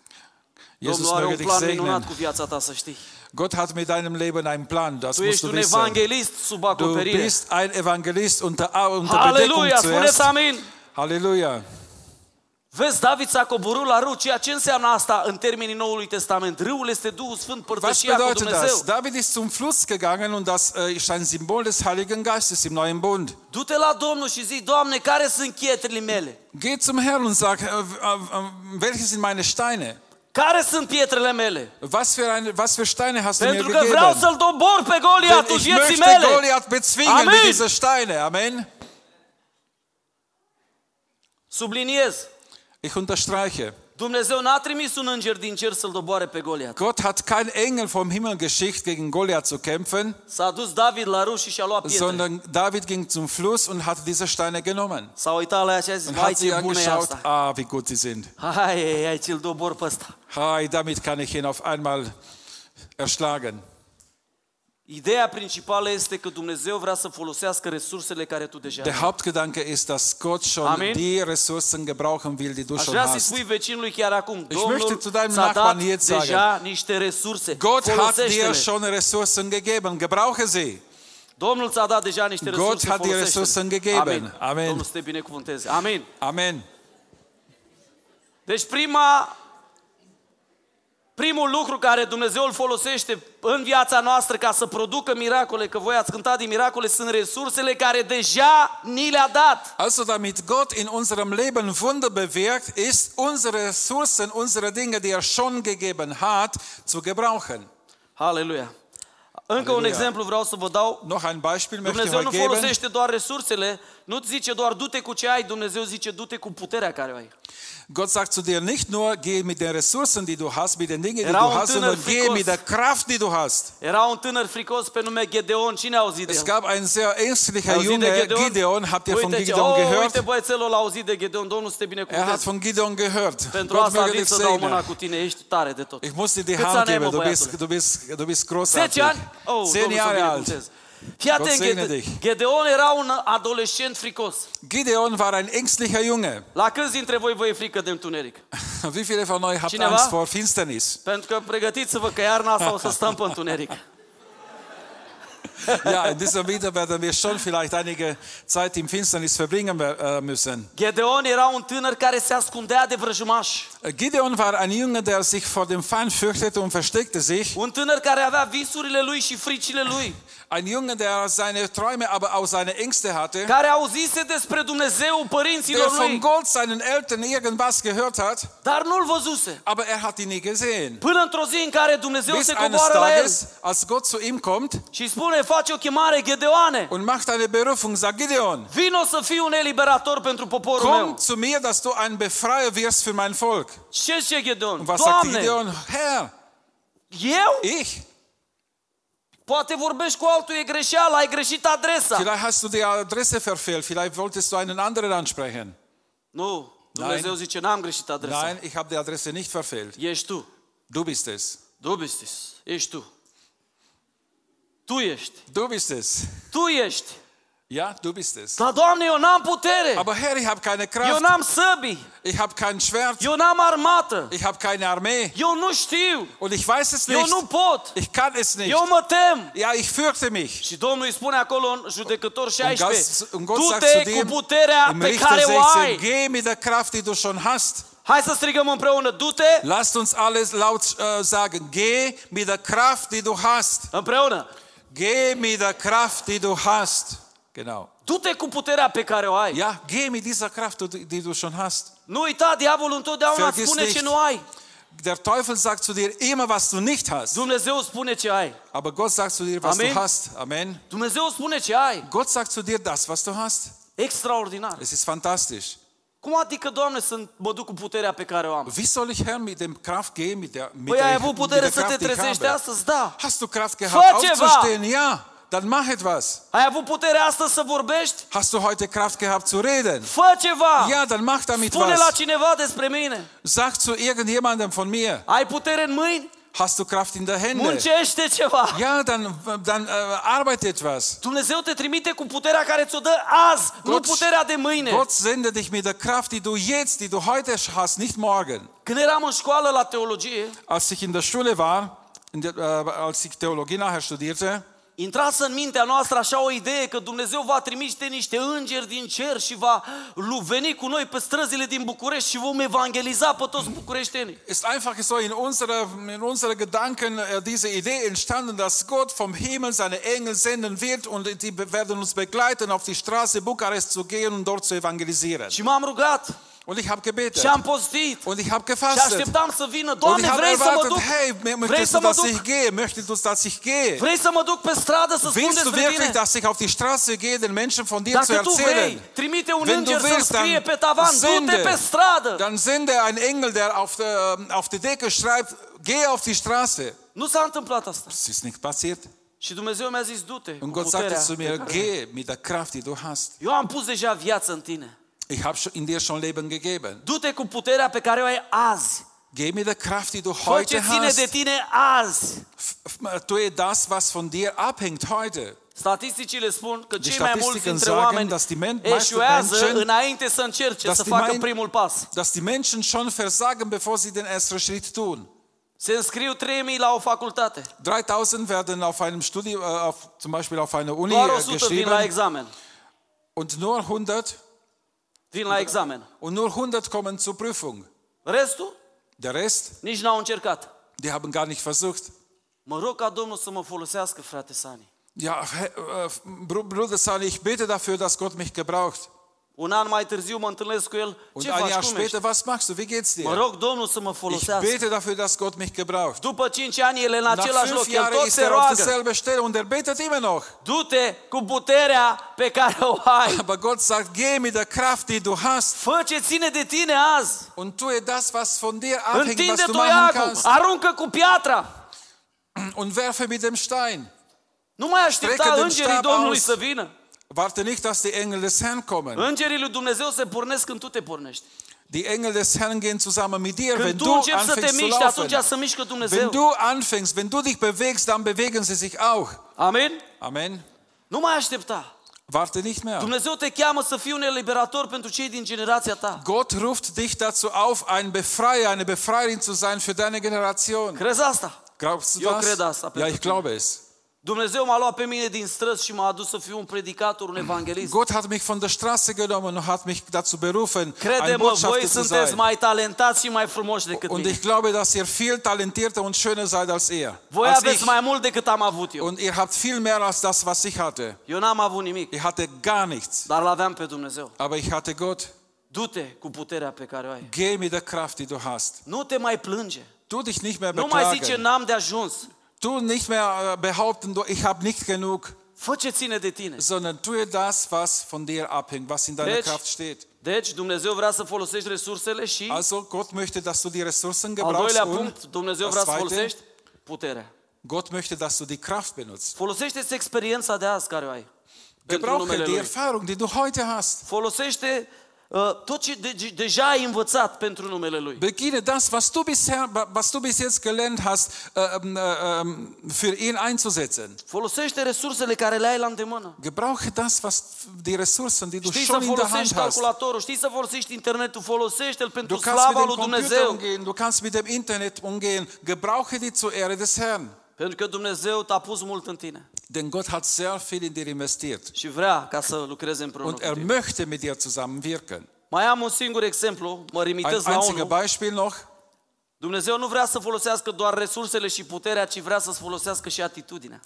Jesus Domnul are möge un dich plan segnen. minunat cu viața ta, să știi. Gott hat mit deinem Leben einen Plan, das Tu musst ești du un wissen. evanghelist sub Du acoperire. bist ein Evangelist unter, unter Bedeckung Aleluia, spuneți zuerst. amin. Halleluja. Vezi, David s-a coborât la râu, ceea ce înseamnă asta în termenii Noului Testament? Râul este Duhul Sfânt, Was părtășia cu bedeutet Dumnezeu. das? David ist zum Fluss gegangen und das äh, ist ein Symbol des Heiligen Geistes im neuen Bund. Du-te la Domnul și zi, Doamne, care sunt pietrele mele? Geh zum Herrn und sag, äh, äh, äh, welche sind meine Steine? Care sunt pietrele mele? Was für, eine, was für Steine hast du mir Pentru că vreau gegeben? să-l dobor pe Goliatul Denn ich vieții möchte mele. Goliath bezwingen Amen. mit diesen Steine. Amen. Subliniez. Ich unterstreiche. Dumnezeu n-a trimis un înger din cer să-l doboare pe Goliat. Gott hat kein Engel vom Himmel geschickt, gegen Goliath zu kämpfen, S-a dus David la râu și și-a luat pietre. sondern David ging zum Fluss und hat diese Steine genommen. S-a uitat la ea și a zis, Und vai hat sie ce bună e angeschaut, asta. ah, wie gut sie sind. Hai, hai, hai, ți-l dobor pe ăsta. Hi, damit kann ich ihn auf einmal erschlagen. Ideea principală este că Dumnezeu vrea să folosească resursele care tu deja Der ai. Hauptgedanke ist, dass Gott schon Amen. die Ressourcen gebrauchen will, die du Aș schon vrea să-i hast. spui vecinului chiar acum, möchte Domnul zu deinem ți-a dat Nachbarn jetzt sagen, deja niște resurse, Gott hat dir folosește-le. schon Ressourcen gegeben, gebrauche sie. Domnul ți-a dat deja niște Gott resurse, hat dir folosește-le. Ressourcen gegeben. Amin. Amen. Domnul să te binecuvânteze. Amin. Amen. Deci prima Primul lucru care Dumnezeu îl folosește în viața noastră ca să producă miracole, că voi ați cântat din miracole, sunt resursele care deja ni le-a dat. Also damit Gott in unserem Leben Wunder bewirkt, ist unsere Ressourcen, unsere Dinge, die er schon gegeben hat, zu gebrauchen. Aleluia! Încă un Aleluia. exemplu vreau să vă dau. Noch ein Beispiel möchte ich Dumnezeu euch nu geben. folosește doar resursele, nu zice doar du-te cu ce ai, Dumnezeu zice du-te cu puterea care o ai. Gott sagt zu dir nicht nur, geh mit den Ressourcen, die du hast, mit den Dingen, die Era du un hast, tânăr sondern geh fricos. mit der Kraft, die du hast. Era un tânăr fricos pe nume Gedeon, cine a auzit de Es el? gab einen sehr ängstlicher Auzit de Junge, Gideon. Habt ihr von uite, ce- Gideon oh, gehört? uite băiețelul a auzit de Gedeon, Domnul să te Er hat binecuvânteze. von Gideon gehört. Pentru Gott asta möge vin dich să dau mâna segnen. cu tine, ești tare de tot. Ich muss dir die Câți Hand ani ai, mă, geben, du bist, băiatule? du bist, du bist 10 großartig. ani? Oh, 10 Domnul să Jahre alt. binecuvânteze. Fii atent, Gott segne Gede- dich. Gedeon era un adolescent fricos. Gideon war ein ängstlicher Junge. La câți dintre voi vă e frică de întuneric? Wie viele von euch habt Cineva? Angst vor Finsternis? Pentru că pregătiți-vă că iarna asta o să stăm pe întuneric. Ja, in diesem Winter werden wir schon vielleicht einige Zeit im Finsternis verbringen äh, müssen. Gedeon era un tânăr care se ascundea de vrăjmași. Gideon war ein Junge, der sich vor dem Feind fürchtete und versteckte sich. Un tânăr care avea visurile lui și fricile lui. Ein Junge, der seine Träume, aber auch seine Ängste hatte. Care auzise despre Dumnezeu Der părinților von lui, Gott seinen Eltern irgendwas gehört hat, dar nu-l văzuse. aber er hat ihn nie gesehen. Până într-o zi în care Dumnezeu Bis se eines coboară la el Tages, als Gott zu ihm kommt și îi spune, face o chemare, Gedeoane, und macht eine Berufung, sagt Gideon, vino să fii un eliberator pentru poporul meu. komm zu mir, dass du ein Befreier wirst für mein Volk. Ce zice Gedeon? Und was sagt Doamne, Gideon? Herr, eu? ich. Poate vorbești cu altul, e greșeală, ai greșit adresa. Vielleicht hast du die Adresse verfehlt, vielleicht wolltest du einen anderen ansprechen. Nu, Dumnezeu zice, n-am greșit adresa. Nein, ich habe die Adresse nicht verfehlt. Ești tu. Du bist es. Tu bistis. Ești tu. Tu ești. Du bist es. Tu ești. Ja, du bist es. Dar, Doamne, eu n-am putere. Aber Herr, ich habe keine Eu Kraft. n-am săbii. Ich habe kein Schwert. Eu n-am armată. Ich habe keine Armee. Eu nu știu. Und ich weiß es Eu nicht. nu pot. Ich kann es nicht. Eu mă tem. Ja, ich fürchte mich. Și Domnul îi spune acolo în judecător Und 16, Gott, und Gott sagt zu du-te dir cu puterea im pe Richter care o 16, ai. geh mit der Kraft, die du schon hast. Hai să strigăm împreună, du-te Lasst uns alles laut äh, sagen, geh mit der Kraft, die du hast. împreună. Geh mit der Kraft, die du hast. Genau. Du-te cu puterea pe care o ai. Ja, geh mit dieser Kraft, die die du schon hast. Nu uita, diavolul întotdeauna îți Vergiss spune ce nicht. nu ai. Der Teufel sagt zu dir immer, was du nicht hast. Dumnezeu spune ce ai. Aber Gott sagt zu dir, was Amen. du hast. Amen. Dumnezeu spune ce ai. Gott sagt zu dir das, was du hast. Extraordinar. Es ist fantastisch. Cum adică, Doamne, să mă duc cu puterea pe care o am? Wie soll ich, Herr, mit dem Kraft gehen, mit der, mit Păi ai der, avut mit putere der să te Kraft, die ich trezești habe? astăzi? Da. Hast du Kraft gehabt, Fă ceva. aufzustehen? Ja, dann mach etwas. Ai avut putere astăzi să vorbești? Hast du heute Kraft gehabt zu reden? Fă ceva. Ja, dann mach damit Spune la was. cineva despre mine. Sag zu irgendjemandem von mir, Ai putere în mâini? hast du Kraft in der Hände? Muncește ceva. Ja, dann, dann äh, arbeite etwas. Dumnezeu te trimite cu puterea care ți-o dă azi, nu Gott- puterea de mâine. Gott sendet dich mit der Kraft, die du jetzt, die du heute hast, nicht morgen. Când eram în școală la teologie, Als ich in der Schule war, in der, äh, als ich Theologie nachher studierte, intrase în mintea noastră așa o idee că Dumnezeu va trimite niște îngeri din cer și va lu- veni cu noi pe străzile din București și vom evangeliza pe toți bucureștenii. ist einfach so in unserer, in unseren Gedanken äh, diese Idee entstanden, dass Gott vom Himmel seine Engel senden wird und die be- werden uns begleiten, auf die Straße Bukarest zu gehen und dort zu evangelisieren. Și m-am rugat Und ich habe gebetet. și am postit Und ich habe și gefastet. așteptam să vină. Und ich Doamne, habe vrei să mă erwartet, duc? hey, Vrei möchtest să du, mă dass duc? ich gehe? Möchtest du, dass ich gehe? Vrei să mă duc pe stradă să spun Willst du despre wirklich, tine? dass ich auf die Straße gehe, den Menschen von dir zu Dacă tu vrei, erzählen? trimite un Wenn du înger să willst, scrie dann pe tavan, du-te sende. pe stradă. Dann sende ein Engel, der auf, der, ähm, auf die Decke schreibt, geh auf die Straße. Nu s-a întâmplat asta. Das ist nicht passiert. Și Dumnezeu mi-a zis, du-te Und cu Gott sagte puterea zu pe mir, care- geh mit der Kraft, die du hast. Eu am pus deja viață în tine. Ich habe in dir schon Leben gegeben. Du-te cu puterea pe care o ai azi. Geh mit der Kraft, die du heute hast. de tine azi. Tue das, was von dir abhängt heute. Statisticile spun că Die cei mai mulți Statistiken dintre sagen, oameni die eșuează Menschen- înainte să încerce să die facă primul pas. Dass die Menschen schon versagen, bevor sie den ersten Schritt tun. Se înscriu 3000 la o facultate. 3000 werden auf einem Studium, äh, auf, zum Beispiel auf einer Uni Doar äh, 100 vin la geschrieben examen. und nur 100 Vin la examen. und nur 100 kommen zur Prüfung. Restul Der Rest, nici n-au încercat. Die haben gar nicht versucht. Mă rog ca Domnul să mă folosească, frate Sani. Ja, äh, Br- Bruder Sani, ich bete dafür, dass Gott mich gebraucht. Un an mai târziu mă întâlnesc cu el. Und Ce ein faci, Jahr cum später, ești? was machst du? Wie geht's Mă dir? rog Domnul să mă Ich folosească. bete dafür, dass Gott mich gebraucht. După 5 ani el e în Nach același fünf loc, el Jahren tot ist se er auf roagă. derselben Stelle und er betet immer noch. Du-te cu puterea pe care o ai. Aber Gott sagt, geh mit der Kraft, die du hast Fă ce ține de tine azi. und tue das, was von dir abhängt, was Întinde du machen toiagul, kannst. aruncă cu piatra. Und werfe mit dem Stein. Nu mai aștepta Strecke den îngerii stab Domnului aus. să vină. Warte nicht, dass die Engel des Herrn kommen. Îngerii lui Dumnezeu se pornesc când tu te pornești. Die Engel des Herrn gehen zusammen mit dir, wenn du anfängst zu laufen. Wenn du anfängst, wenn du dich bewegst, dann bewegen sie sich auch. Amin? Amen. Nu mai aștepta. Warte nicht mehr. Dumnezeu te cheamă să fii un eliberator pentru cei din generația ta. Gott ruft dich dazu auf, ein Befreier, eine Befreierin zu sein für deine Generation. Crezi asta? Glaubst du Eu cred das? asta Ja, ich glaube es. Dumnezeu m-a luat pe mine din străzi și m-a adus să fiu un predicator, un evanghelist. Gott hat mich von der Straße genommen und hat mich dazu berufen, ein Crede-mă, voi Botschafter zu sunteți sein. mai talentați și mai frumoși decât Und mine. ich glaube, dass ihr viel talentierter und schöner seid als er. Voi Als aveți ich. mai mult decât am avut eu. Und ihr habt viel mehr als das, was ich hatte. Eu n-am avut nimic, Ich hatte gar nichts, dar l-aveam pe Dumnezeu. aber ich hatte Gott. Du-te cu puterea pe care o ai. Geh mit der Kraft, die du hast. Nu te mai plânge. Tu dich nicht mehr Nu mai zice beklagen. n-am de ajuns. Tu nicht mehr äh, behaupten, ich habe nicht genug, Fă ce ține de tine. sondern tue das, was von dir abhängt, was in deiner Deci- Kraft steht. Deci Dumnezeu vrea să folosești resursele și Also Gott möchte, dass du die Ressourcen al gebrauchst doilea und punct, Dumnezeu vrea să folosești puterea. Gott möchte, dass du die Kraft benutzt. Folosește-ți experiența de azi care o ai. Gebrauche die. Erfahrung, die du heute hast. Folosește tot ce de, deja ai învățat pentru numele Lui. Beginne das, was du bisher, was du bis jetzt gelernt hast, äh, ähm, äh, ähm, für ihn einzusetzen. Folosește resursele care le ai la îndemână. Gebrauche das, was die Ressourcen, die du Știi să schon in der Hand folosești hast. calculatorul, știi să folosești internetul, folosește-l pentru Du kannst mit slava dem lui Computer Dumnezeu. umgehen, du kannst mit dem Internet umgehen. Gebrauche die zur Ehre des Herrn. Pentru că Dumnezeu t-a pus mult în tine Denn Gott hat sehr viel in dir investiert. și vrea ca să lucreze împreună Und cu er tine. möchte mit dir zusammenwirken. Mai am un singur exemplu, mă Ein limitez la einziger unul. Beispiel noch. Dumnezeu nu vrea să folosească doar resursele și puterea, ci vrea să folosească și atitudinea.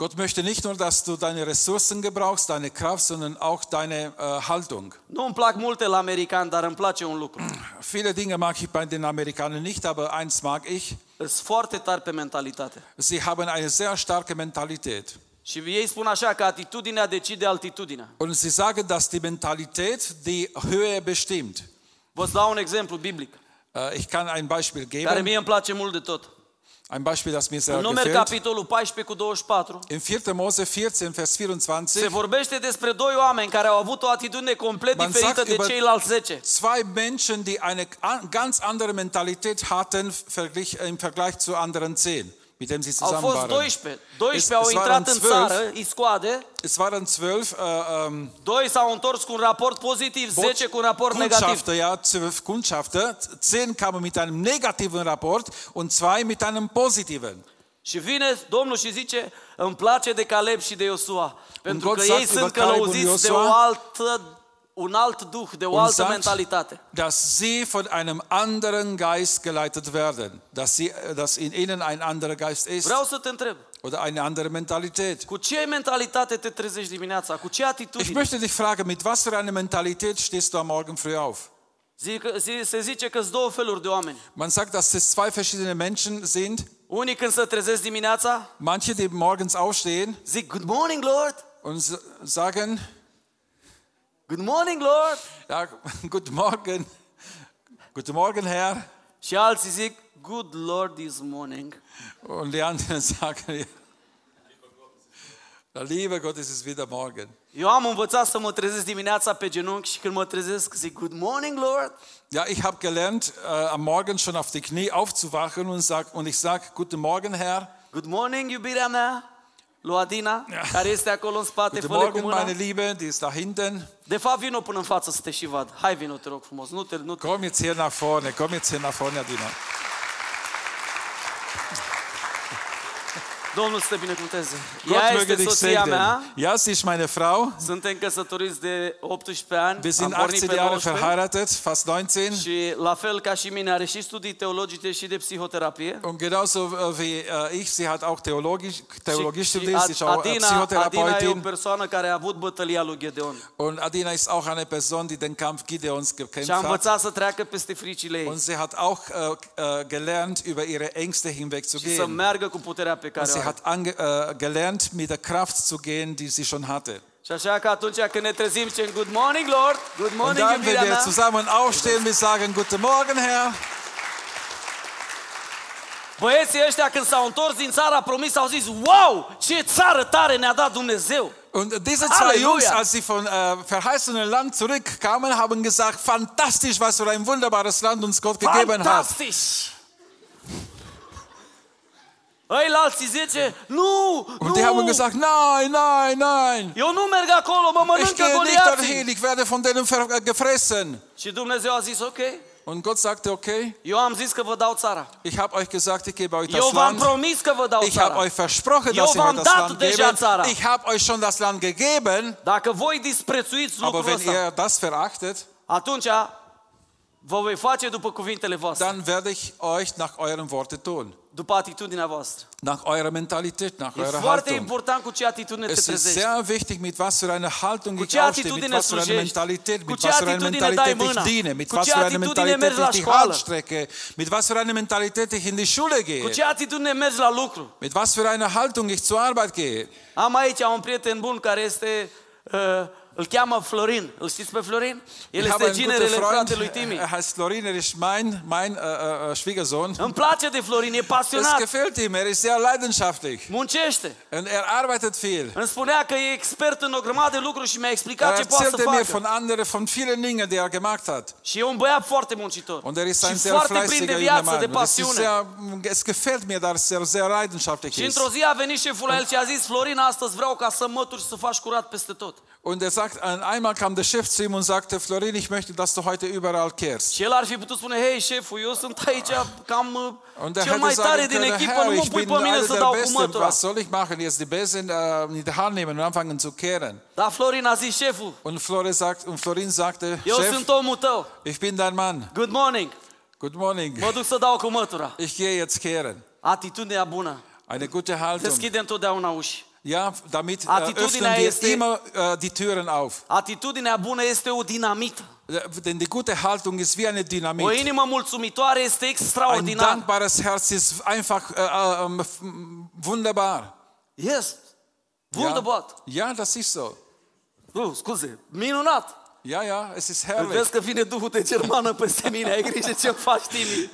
Gott möchte nicht nur, dass du deine Ressourcen gebrauchst, deine Kraft, sondern auch deine äh, Haltung. Plac multe la american, dar îmi place un lucru. Viele Dinge mag ich bei den Amerikanern nicht, aber eins mag ich. Sunt foarte tari pe mentalitate. Sie haben eine sehr starke Mentalität. Și ei spun așa că atitudinea decide altitudinea. Und sie sagen, dass die Mentalität die Höhe bestimmt. Vă dau un exemplu biblic, Äh, Ich kann ein Beispiel care geben. mie îmi place mult de tot. Ein Beispiel, das mir sehr În numeri gefällt. capitolul 14 cu 24 In 4. Mose 14, Vers se 24, vorbește despre doi oameni care au avut o atitudine complet Man diferită sagt de über- ceilalți 10. zwei Menschen, die eine an- ganz andere Mentalität hatten verglich- im Vergleich zu anderen zehn, mit denen sie Au zusammen fost waren. 12. 12 Es- au es intrat waren în 12. țară, iscoade, Es waren zwölf äh, ähm, doi s-au întors cu un raport pozitiv, 10 cu un raport negativ. Kundschafter, ja, zwölf Kundschafter. Zehn kamen mit einem negativen Rapport und zwei mit einem positiven. Și vine Domnul și zice, îmi place de Caleb și de Iosua, pentru God că sagt ei über sunt Caleb und călăuziți de Iosua, o altă, un alt duh, de o Und altă sagt, mentalitate. dass sie von einem anderen Geist geleitet werden, dass, sie, dass in ihnen ein anderer Geist ist Vreau să te întreb, oder eine andere Mentalität. cu ce mentalitate te trezești dimineața? Cu ce Ich atitudine? möchte dich fragen, mit was für einer Mentalität stehst du am Morgen früh auf? Zic, zi- se zice că sunt două feluri de oameni. Man sagt, dass es zwei verschiedene Menschen sind. Unii când se trezesc dimineața, Manche, die morgens aufstehen zic, Good morning, Lord! und s- sagen, Good morning, Lord! ja, guten Morgen, guten Morgen, Herr. Și alții zic, Good Lord this morning. Und die anderen sagen, ja, lieber Gott, es ist wieder Morgen. Eu am învățat să mă trezesc dimineața pe genunchi și când mă trezesc zic, Good morning, Lord! Ja, ich habe gelernt, äh, am Morgen schon auf die Knie aufzuwachen und, sag, und ich sage, guten Morgen, Herr. Good morning, iubirea mea, lui Adina, care este acolo în spate, Guten fă cu Morgen, mâna. meine Liebe, die ist da hinten. De fapt, vino până în față să te și vad. Hai, vino, te rog frumos. Nu te, nu te... Komm jetzt hier nach vorne, komm jetzt hier nach vorne, Adina. Domnul să te binecuvânteze. Gott Ea möge este dich soția mea. segnen. Ja, sie ist meine Frau. Suntem căsătoriți de 18 ani. Wir sind Am pornit 18 pe Jahre 19. verheiratet, fast 19. Și la fel ca și mine are și studii teologice și de psihoterapie. Und genauso äh, wie äh, ich, sie hat auch Theologie, Theologie și, studiert, sie ist auch äh, Adina, Adina e o Psychotherapeutin. persoană care a avut bătălia lui Gedeon. Und Adina ist auch eine Person, die den Kampf Gideons Și a gekämpft hat. învățat să treacă peste fricile ei. Und sie hat auch äh, äh, gelernt, über ihre Ängste Și să hinwegzugehen. meargă cu puterea pe Und care o sie are. Hat ange, äh, gelernt, mit der Kraft zu gehen, die sie schon hatte. Și așa că atunci când ne trezim, zicem Good morning, Lord! Good Und morning, dann, wenn wir zusammen aufstehen, wir sagen, Guten Morgen, Herr. Băieții ăștia când s-au întors din țara promis au zis Wow, ce țară tare ne-a dat Dumnezeu! Und diese zwei Halleluja. Jungs, als sie von äh, verheißenen Land zurückkamen, haben gesagt, fantastisch, was für ein wunderbares Land uns Gott gegeben hat. Fantastisch! Ei, la alții zice, nu, Und die haben nu, gesagt, nein, nein, nein. eu nu merg acolo, mă Ich mănâncă gehe nicht goliații. dorthin, ich werde von denen ver- äh, gefressen. Și Dumnezeu a zis, ok, Und Gott sagte, okay, eu am zis că vă dau țara. ich habe euch gesagt, ich gebe euch Eu das v-am Land. promis că vă dau Ich habe țara. euch versprochen, Eu dass ich v-am euch das dat Land deja gebe. țara. Ich habe euch schon das Land gegeben. Dacă voi disprețuiți Aber lucrul wenn ăsta, ihr das verachtet, atunci vă voi face după cuvintele voastre, dann werde ich euch nach euren Worte tun. După atitudinea voastră. Nach eurer Mentalität, nach E eurer foarte Haltung. important cu ce atitudine te Es ist trezești. sehr wichtig, mit was für einer Haltung Cu ich ce aufstehe, mit atitudine was für einer slujești? Mentalität, Cu mit ce was für einer atitudine dai Mentalität mâna? ich diene, mit Cu was ce für einer atitudine Mentalität mergi la ich die școală? Hand strecke, mit was für einer Mentalität ich in die Schule Cu gehe, ce atitudine mergi la lucru? mit was für einer Haltung ich zur Arbeit gehe. Am aici un prieten bun care este, uh, îl cheamă Florin. Îl știți pe Florin? El Ich habe este einen guten ginerele Freund, fratelui Timi. er heißt Florin, er ist mein, mein äh, äh, Schwiegersohn. Îmi place de Florin, e Es pasionat, gefällt ihm, er ist sehr leidenschaftlich muncește. und er arbeitet viel. Îmi spunea că e expert în o grămadă de lucruri și mi-a explicat Er ce poate să erzählte mir facă. von anderen, von vielen Dingen, die er gemacht hat. Și e un băiat foarte muncitor. Und er ist ein și sehr foarte plin de fleißiger junger viață, de Mann. Und es, ist pasiune. sehr, es gefällt mir, dass er sehr leidenschaftlich Și ist. într-o zi a venit șeful la el și a zis, Florin, astăzi vreau ca să mături și să faci curat peste tot. Und er sagt, einmal kam der Chef zu ihm und sagte, Florin, ich möchte, dass du heute überall kehrst. Și el ar fi putut spune, hei șeful, eu sunt aici cam uh, Und er cel mai tare sagen din können, echipă, nu Herr, mă ich pui bin pe mine einer să der dau cu Besten, mătura. was soll ich machen? Jetzt die Besten äh, in die Hand nehmen und anfangen zu kehren. Dar Florin a zis, șeful, Und Florin, sagt, und Florin sagte, eu Chef, sunt omul tău. ich bin dein Mann. Good morning. Good morning. Mă duc să dau cu mătura. Ich gehe jetzt kehren. Atitudinea bună. Eine gute Haltung. Deschide întotdeauna uși. Ja, damit äh, Attitudinea öffnen wir este- immer äh, die Türen auf. Atitudinea bună este o dinamită. Äh, Denn die gute Haltung ist wie eine O Dynamit. inimă mulțumitoare este Ein extraordinară. dankbares Herz ist einfach äh, äh, ähm, f- wunderbar. Yes. Wunderbar. Ja, das ist so. Nu, scuze, minunat. Ja, ja, es ist Îl herrlich. Vezi că vine Duhul de germană peste mine, ai grijă ce faci, Timi.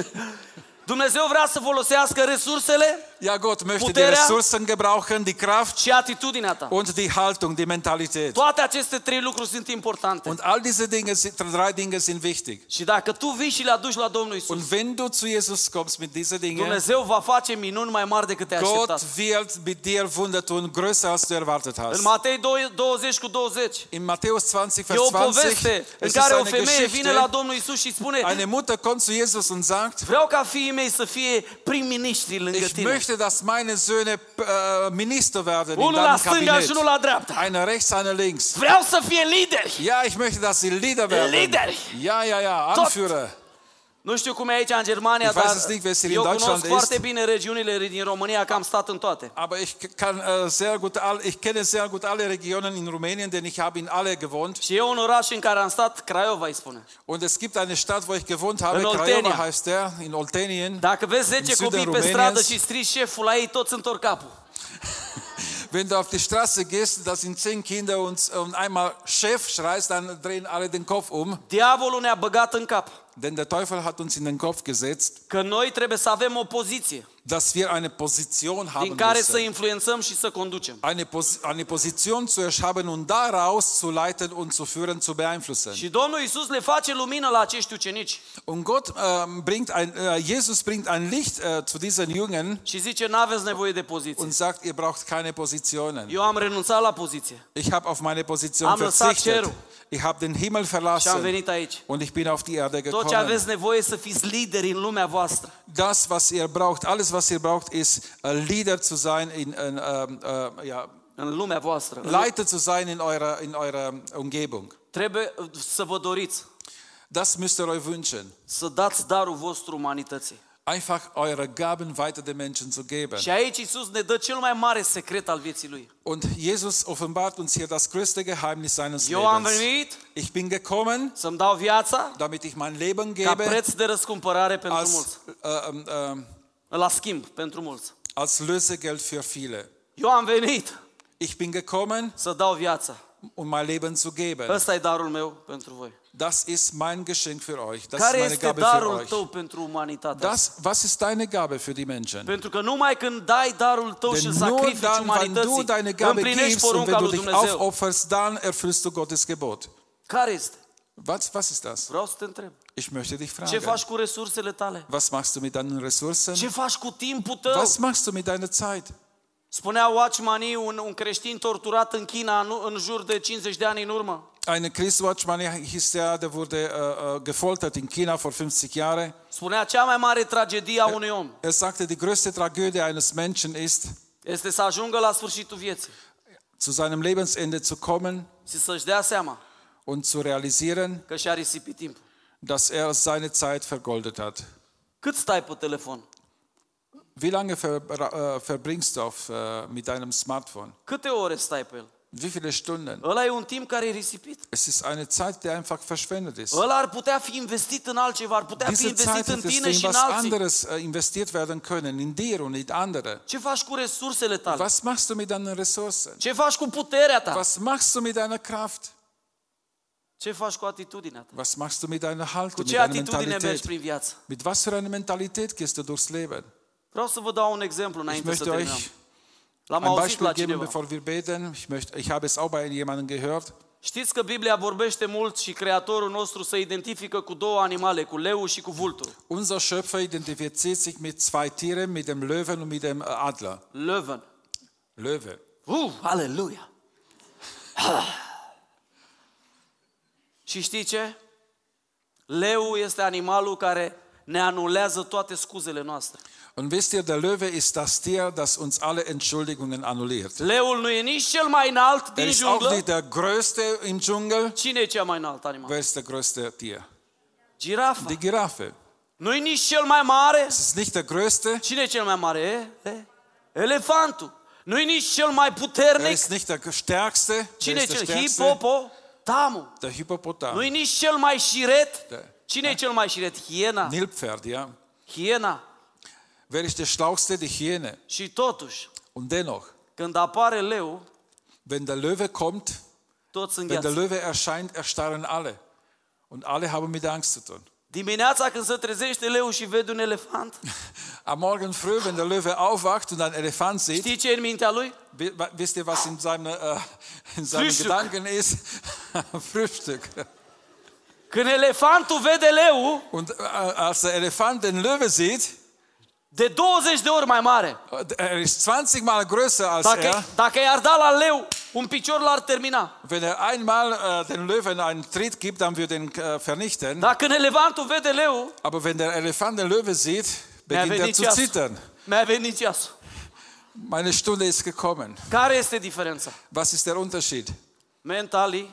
Dumnezeu vrea să folosească resursele Ja, Gott möchte die Puterea- Ressourcen gebrauchen, die Kraft și atitudinea ta. und die Haltung, die Mentalität. Toate aceste trei lucruri sunt importante. Und all diese Dinge, sind- drei Dinge sind wichtig. Și dacă tu vii și le aduci la Domnul Isus, Und wenn du zu Jesus kommst mit diesen Dingen, Dumnezeu va face minuni mai mari decât te-ai Gott așteptat. wird mit dir Wunder tun, größer als du erwartet În hast. Matei 20 cu 20 In Matthäus 20, e Vers o 20, poveste în es ist care o eine femeie vine la Geschichte. Domnul Isus și spune Eine Mutter kommt zu Jesus und sagt, Vreau ca fiii mei să fie prim-ministri lângă ich tine. möchte, dass meine Söhne äh, Minister werden in Unul la deinem stânga și Kabinett. unul la dreapta. Einer rechts, einer links. Vreau să fie lideri. Ja, ich möchte, dass sie Leader werden. Lideri. Ja, ja, ja, Anführer. Nu știu cum e aici în Germania, Ich weiß dar es nicht, wie es hier in eu Deutschland cunosc foarte ist. bine regiunile din România, că am stat în toate. Aber ich kann äh, sehr gut, all, ich kenne sehr gut alle Regionen in Rumänien, denn ich habe in alle gewohnt. Și e un oraș în care am stat, Craiova îi spune. Und es gibt eine Stadt, wo ich gewohnt habe, In Craiova Oltenia. heißt der, in Oltenien. Dacă vezi 10 În sudul copii pe României. stradă și strici șeful la ei, toți întorc capul. Wenn du auf die Straße gehst, da sind zehn Kinder und, und einmal Chef schreist, dann drehen alle den Kopf um. Diavolul ne-a băgat în cap Denn der Teufel hat uns in den Kopf gesetzt, că noi trebuie să avem o poziție dass wir eine Position din haben care să müssen. influențăm și să conducem. Eine, Pos eine Position zu erschaffen und daraus zu leiten und zu führen, zu beeinflussen. Și Domnul Isus le face lumină la acești ucenici Und Gott ähm, bringt ein, äh, Jesus bringt ein Licht äh, zu diesen Jungen și zice, n-aveți nevoie de poziție. und sagt, ihr braucht keine Positionen. Eu am renunțat la poziție Ich habe auf meine Position Am lăsat verzichtet. cerul. Ich habe den Himmel și am verlassen venit aici. und ich bin auf die Erde Tot ce gekommen. aveți nevoie să fiți lideri în lumea voastră. Das, was ihr braucht, alles, was ihr braucht, ist äh, Leader zu sein, in, ähm, äh, ja, în lumea voastră. Leiter zu sein in eurer, in eurer Umgebung. Trebuie uh, să vă doriți Das müsst ihr euch wünschen. să dați darul vostru umanității. Einfach eure Gaben weiter den Menschen zu geben. Și aici Iisus ne dă cel mai mare secret al vieții Lui. Und Jesus offenbart uns hier das größte Geheimnis seines Eu am Lebens. venit Ich bin gekommen, să-mi dau viața damit ich mein Leben ca gebe preț de răscumpărare pentru als, mulți. äh, äh, La schimb pentru mulți. als Lösegeld für viele. Eu am venit Ich bin gekommen, să dau viața. um mein Leben zu geben. Ăsta e darul meu pentru voi. Das ist mein Geschenk für euch. Das Care ist meine este Gabe für darul euch. tău pentru umanitate? Das, was ist deine Gabe für die Menschen? Pentru că numai când dai darul tău și Denn îl nur sacrifici dann, wenn du umanității, deine Gabe împlinești gibst und porunca wenn du lui dich Dumnezeu. aufopferst, dann erfüllst du Gottes Gebot. Care este? Was, was ist das? Vreau să te întreb. Ich möchte dich Ce fragen. faci cu resursele tale? Was machst du mit deinen Ressourcen? Ce faci cu timpul tău? Was machst du mit deiner Zeit? Spunea Watchmani, un, un creștin torturat în China în, în jur de 50 de ani în urmă. Ein Christwatchmann hieß der, der wurde äh, äh, gefoltert in China vor 50 Jahren. Spunea, cea mai mare tragedie a unui om Er sagte, die größte Tragödie eines Menschen ist, este să ajungă la sfârșitul vieții zu seinem Lebensende zu kommen și să-și dea seama und zu realisieren, că și-a risipit timpul. Dass er seine Zeit vergoldet hat. Cât stai pe telefon? Wie lange ver, äh, verbringst du auf, äh, mit deinem Smartphone? Câte ore stai pe el? Wie viele Stunden? Ăla e un timp care e risipit. Es ist eine Zeit, die einfach verschwendet ist. Ăla ar putea fi investit în altceva, ar putea fi Diese investit Zeit în tine in și în was alții. anderes äh, investiert werden können, in dir und in andere. Ce faci cu resursele tale? Was machst du mit deinen Ressourcen? Ce faci cu puterea ta? Was machst du mit deiner Kraft? Ce faci cu atitudinea ta? Was machst du mit deiner Cu Haltung, mit ce deiner atitudine mergi Mentalität? prin viață? Mit was für einer Mentalität gehst du durchs Leben? Vreau să vă dau un exemplu Ich înainte să möchte terminăm. euch L-am ein auzit Beispiel la geben, cineva. bevor wir beten. Ich, möchte, ich habe es auch bei jemandem gehört. Știți că Biblia vorbește mult și Creatorul nostru se identifică cu două animale, cu leu și cu vulturul. Unser Schöpfer identifiziert sich mit zwei Tieren, mit dem Löwen und mit dem äh, Adler. Löwen. Löwe. Uh, aleluia! Și știi ce? Leu este animalul care ne anulează toate scuzele noastre. Und wisst ihr, der Löwe ist das Tier, das uns alle Entschuldigungen annulliert. Leul nu e nici cel mai înalt Er din ist auch junglă. nicht der größte im Dschungel. Cine e cel mai înalt animal? Wer ist der größte Tier? Girafa. Die Giraffe. Nu e nici cel mai mare. Es ist nicht der größte. Cine e cel mai mare? E? E? Elefantul. Nu e nici cel mai Er puternic. ist nicht der stärkste. Wer Cine e ist der cel? stärkste? Hipopotamu. Der Hippopotam. Nu e nici cel mai șiret. Da. Cine e cel mai șiret? Hiena. Nilpferd, ja. Hiena. Wer ist der schlauste? Die Hyäne. Și totuși, Und dennoch, când apare leu, wenn der Löwe kommt, toți wenn der îngheață. Löwe erscheint, erstarren alle. Und alle haben mit Angst zu tun. Dimineața când se trezește leu și vede un elefant, Am Morgen früh, wenn der Löwe aufwacht und einen Elefant sieht, știi ce e în mintea lui? wi- wa- wisst ihr, was in seinem, äh, in seinen Frühstück. Gedanken ist? Frühstück. Când elefantul vede leu, Und äh, als der Elefant den Löwe sieht, de 20 de ori mai mare. er ist 20 Mal größer als Dacă, er. dacă i-ar da la leu, un picior l-ar termina. Wenn er einmal äh, den Löwen einen Tritt gibt, dann wird er ihn äh, vernichten. Dar când elefantul vede leu, Aber wenn der Elefant den Löwe sieht, beginnt er venit zu ceasul. zittern. Mi-a venit ceasul. Meine Stunde ist gekommen. Care este diferența? Was ist der Unterschied? Mentali,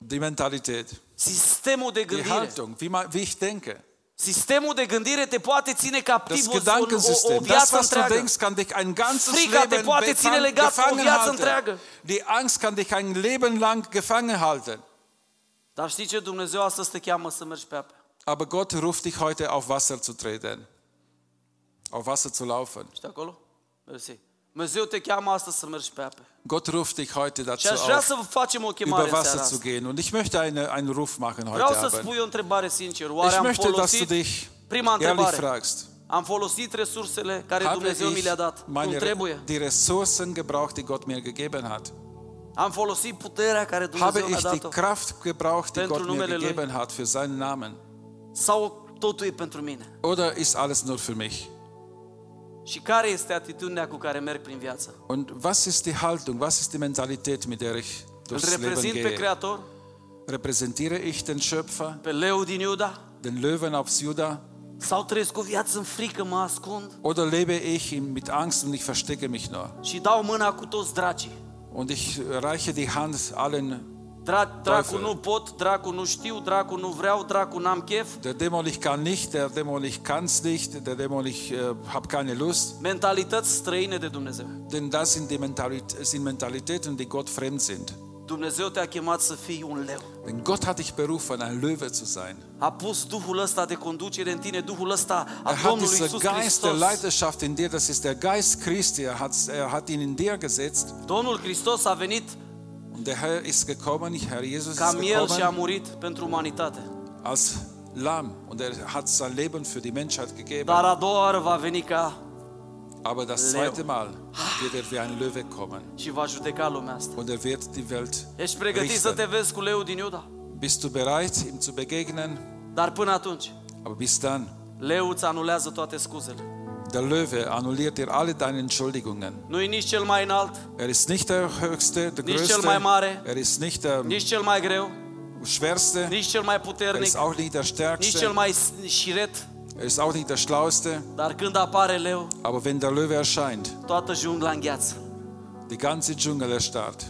Die Mentalität, sistemul de die gândire. Haltung, wie, man, wie ich denke. Sistemul de gândire te poate ține Das captiv o, o, o Gedankensystem, das, viață was du întreagă. denkst, kann dich ein ganzes Frica te Leben poate ține befang- legat o gefangen viață halten. întreagă. Die Angst kann dich ein Leben lang gefangen halten. Dar știi ce? Dumnezeu astăzi te cheamă să mergi pe ape. Aber Gott ruft dich heute auf Wasser zu treten, auf Wasser zu laufen. Știi acolo? Mersi. Gott ruft dich heute dazu auf, über Wasser zu gehen. Und ich möchte eine, einen Ruf machen heute Abend. Ich möchte, dass du dich ehrlich fragst. Am folosit resursele care Habe Dumnezeu mi ich le-a dat. Cum trebuie. die Ressourcen gebraucht, die Gott mir gegeben hat? Am folosit puterea care Habe Dumnezeu mi-a ich die. Kraft gebraucht, die Gott mir gegeben hat für seinen Namen? Sau totul e pentru mine? Oder ist alles nur für mich? Și care este atitudinea cu care merg prin viață? Und was ist die Haltung, was ist die Mentalität, mit der ich Îl durchs Leben reprezint pe gehe? Creator, Repräsentiere ich den Schöpfer, pe leu din Iuda, den Löwen aus Juda, Sau trăiesc o viață în frică, mă ascund Oder lebe ich in- mit Angst und ich verstecke mich nur? și dau mâna cu toți dracii. Und ich reiche die Hand allen. Dra- dracu Teufel. nu pot, dracu nu știu, dracu nu vreau, dracu n-am chef. Der Dämon, ich kann nicht, der Dämon, ich kann es nicht, der Dämon, ich äh, habe keine Lust. Mentalități străine de Dumnezeu. Denn das sind, die Mentalit sind Mentalitäten, die Gott fremd sind. Dumnezeu te-a chemat să fii un leu. Denn Gott hat dich berufen, ein Löwe zu sein. A pus Duhul ăsta de conducere în tine, Duhul ăsta a Er hat Domnului diesen Iisus Geist der Hristos. Leiterschaft in dir, das ist der Geist Christi, er hat, er hat ihn in dir gesetzt. Domnul Hristos a venit Und der Herr ist gekommen, Herr Jesus ca ist miel și a gekommen murit pentru umanitate. als Lamm und er hat sein Leben für die Menschheit gegeben. Dar a doua oară va veni ca Aber das Leo. zweite Mal wird er wie ein Löwe kommen și va judeca lumea asta. und er wird die Welt Ești pregătit să te richten. vezi cu leu din Iuda? Bist du bereit, ihm zu begegnen? Dar până atunci, Aber bis dann, leu îți anulează toate scuzele. Der Löwe annulliert dir alle deine Entschuldigungen. Nu e nici cel mai înalt, Er ist nicht der Höchste, der Nicht cel Größte. mai mare. Er ist nicht der nici cel mai greu, Schwerste. nici cel mai Er puternic, ist auch nicht der nici cel Stärkste. mai s- șiret. Er ist auch nicht der Schlauste. Dar când apare leu, Aber wenn der Löwe erscheint, toată jungla îngheață. die ganze Dschungel erstarrt.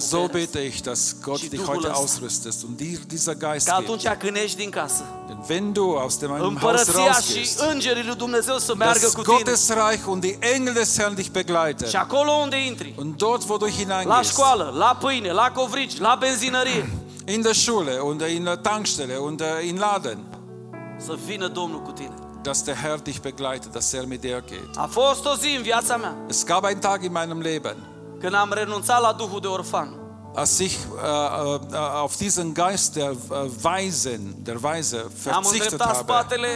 So putere. bete ich, dass Gott Și dich Duhul heute ăsta. ausrüstest und dir dieser Geist Că gibt. atunci când ești din casă, Denn wenn du aus dem einem Haus împărăția și rausgehst, îngerii lui Dumnezeu să meargă das cu tine. Gottes Reich und die Engel des Herrn dich begleiten. Și acolo unde intri, Und dort, wo du la hineingehst, școală, la pâine, la covrici, la benzinărie, in der Schule und in der Tankstelle und äh, in Laden, să vină Domnul cu tine. Dass der Herr dich begleitet, dass er mit dir geht. A fost o zi în viața mea Es gab einen Tag in meinem Leben, când am renunțat la Duhul de orfan. als ich äh, äh, auf diesen Geist der äh, Weisen, der Weise Am verzichtet îndreptat habe. spatele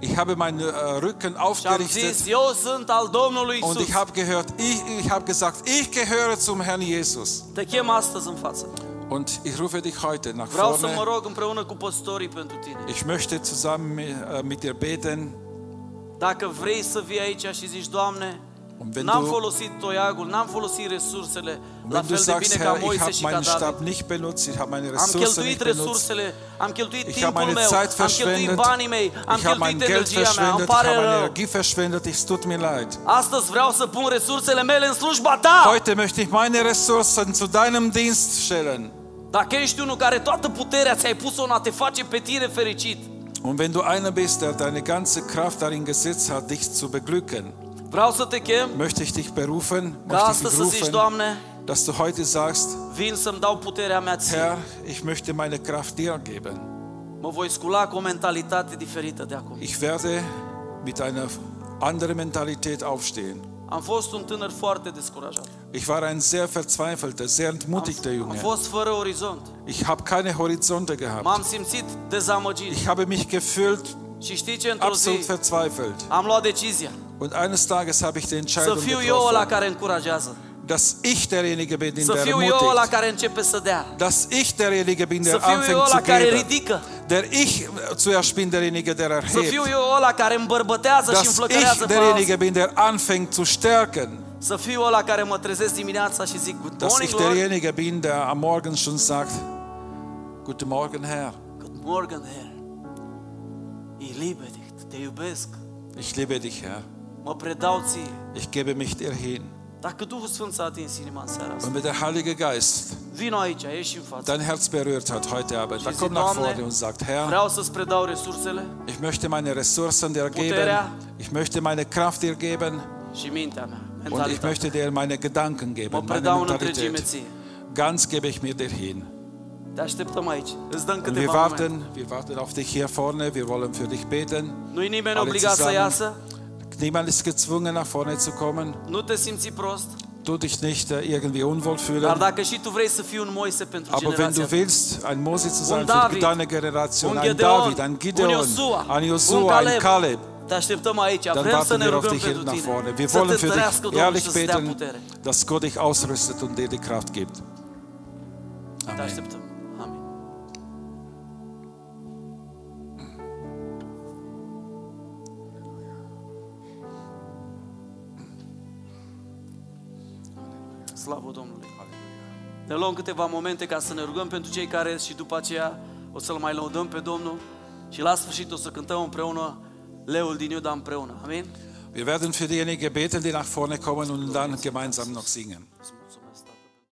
Ich habe meinen äh, Rücken și am aufgerichtet zis, eu sunt al Domnului und ich habe gehört, ich, ich habe gesagt, ich gehöre zum Herrn Jesus. Te chem astăzi în față. Und ich rufe dich heute nach Vreau să vorne. mă rog împreună cu păstorii pentru tine. Ich möchte zusammen mit, äh, mit dir beten. Dacă vrei să vii aici și zici, Doamne, Und wenn n-am du, folosit toiagul, n-am folosit resursele la wenn du fel de sagst, bine ca Herr, ich Moise habe și ca meinen Stab David. nicht benutzt, ich habe meine Am Ressourcen cheltuit nicht benutzt, resursele, am cheltuit ich habe timpul meine meu, Zeit am cheltuit verschwendet, banii mei, am ich habe mein cheltuit Geld energia mea, îmi verschwendet, ich pare habe meine rău. Energie verschwendet, es tut mir leid. Astăzi vreau să pun resursele mele în slujba ta. Heute möchte ich meine Ressourcen zu deinem Dienst stellen. Dacă ești unul care toată puterea ți-ai pus-o în a te face pe tine fericit, Und wenn du einer bist, der deine ganze Kraft darin gesetzt hat, dich zu beglücken, vreau să te chem möchte ich dich berufen, möchte ich dich zici, Doamne, dass du heute sagst, vin să-mi dau puterea mea ție. Herr, ich möchte meine Kraft dir geben. Mă voi scula cu o mentalitate diferită de acum. Ich werde mit einer anderen Mentalität aufstehen. Am fost un tânăr foarte descurajat. Ich war ein sehr verzweifelter, sehr entmutigter Am Junge. fost fără orizont. Ich habe keine Horizonte gehabt. M-am simțit dezamăgit. Ich habe mich gefühlt Și știi ce? Într-o absolut zi verzweifelt. am luat decizia Und eines Tages habe ich die să Entscheidung fiu eu ăla getroffen, care încurajează. Dass ich derjenige bin, Să der fiu eu ăla ermutigt. care începe să dea. Dass ich derjenige bin, Să der fiu eu anfängt ăla care geben. ridică. Der ich zuerst bin derjenige, der Să fiu erhebt. eu ăla care îmbărbătează și Dass înflăcărează ich derjenige bin, der anfängt zu stärken. Să fiu ăla care mă trezesc dimineața și zic Good Dass morning, ich Lord. derjenige bin, der am Morgen schon sagt, Guten Morgen, Herr. Good morning, Herr. Ich liebe dich. Te iubesc. Ich liebe dich, Herr. Mă predau ție. Ich gebe mich dir hin. Dacă Duhul Sfânt s-a atins inima în seara asta, Und wenn der Heilige Geist vino aici, ieși în față. dein Herz berührt hat heute Abend, dann komm nach vorne und sagt, Herr, Vreau să-ți predau resursele ich möchte meine Ressourcen dir geben. Ich möchte meine Kraft dir geben. și mintea mea, Und ich mentalitatea. möchte dir meine Gedanken Mă geben, meine predau în întregime Mentalität. ție. Ganz gebe ich mir dir hin. Te așteptăm aici. Îți dăm Und wir câteva momente. warten, wir warten auf dich hier vorne. Wir wollen für dich beten. Nu-i nimeni Alle obligat să zusammen. iasă. Niemand ist gezwungen, nach vorne zu kommen. Nu te simți prost. Du dich nicht äh, irgendwie unwohl Dar fühlen. dacă și tu vrei să fii un Moise pentru Aber wenn du willst, ein Mose zu sein Un für David, deine Generation, un ein Gedeon, David, ein un Gideon, Iosua, ein un Josua, ein Caleb, Kaleb, te așteptăm aici. dann Vrem să ne wir auf rugăm pentru nach tine. vorne. Wir Să te wollen für dich Domnul ehrlich și să-ți dea beten, putere. dass Gott dich ausrüstet und dir die Kraft gibt. Te Amen. așteptăm. Slavă Domnului! Ne luăm câteva momente ca să ne rugăm pentru cei care și după aceea o o să-L mai lăudăm pe Domnul și la sfârșit o să cântăm împreună Leul din Iuda împreună. Amin? Wir werden für diejenigen beten, die nach vorne kommen und dann gemeinsam noch singen. Îți mulțumim.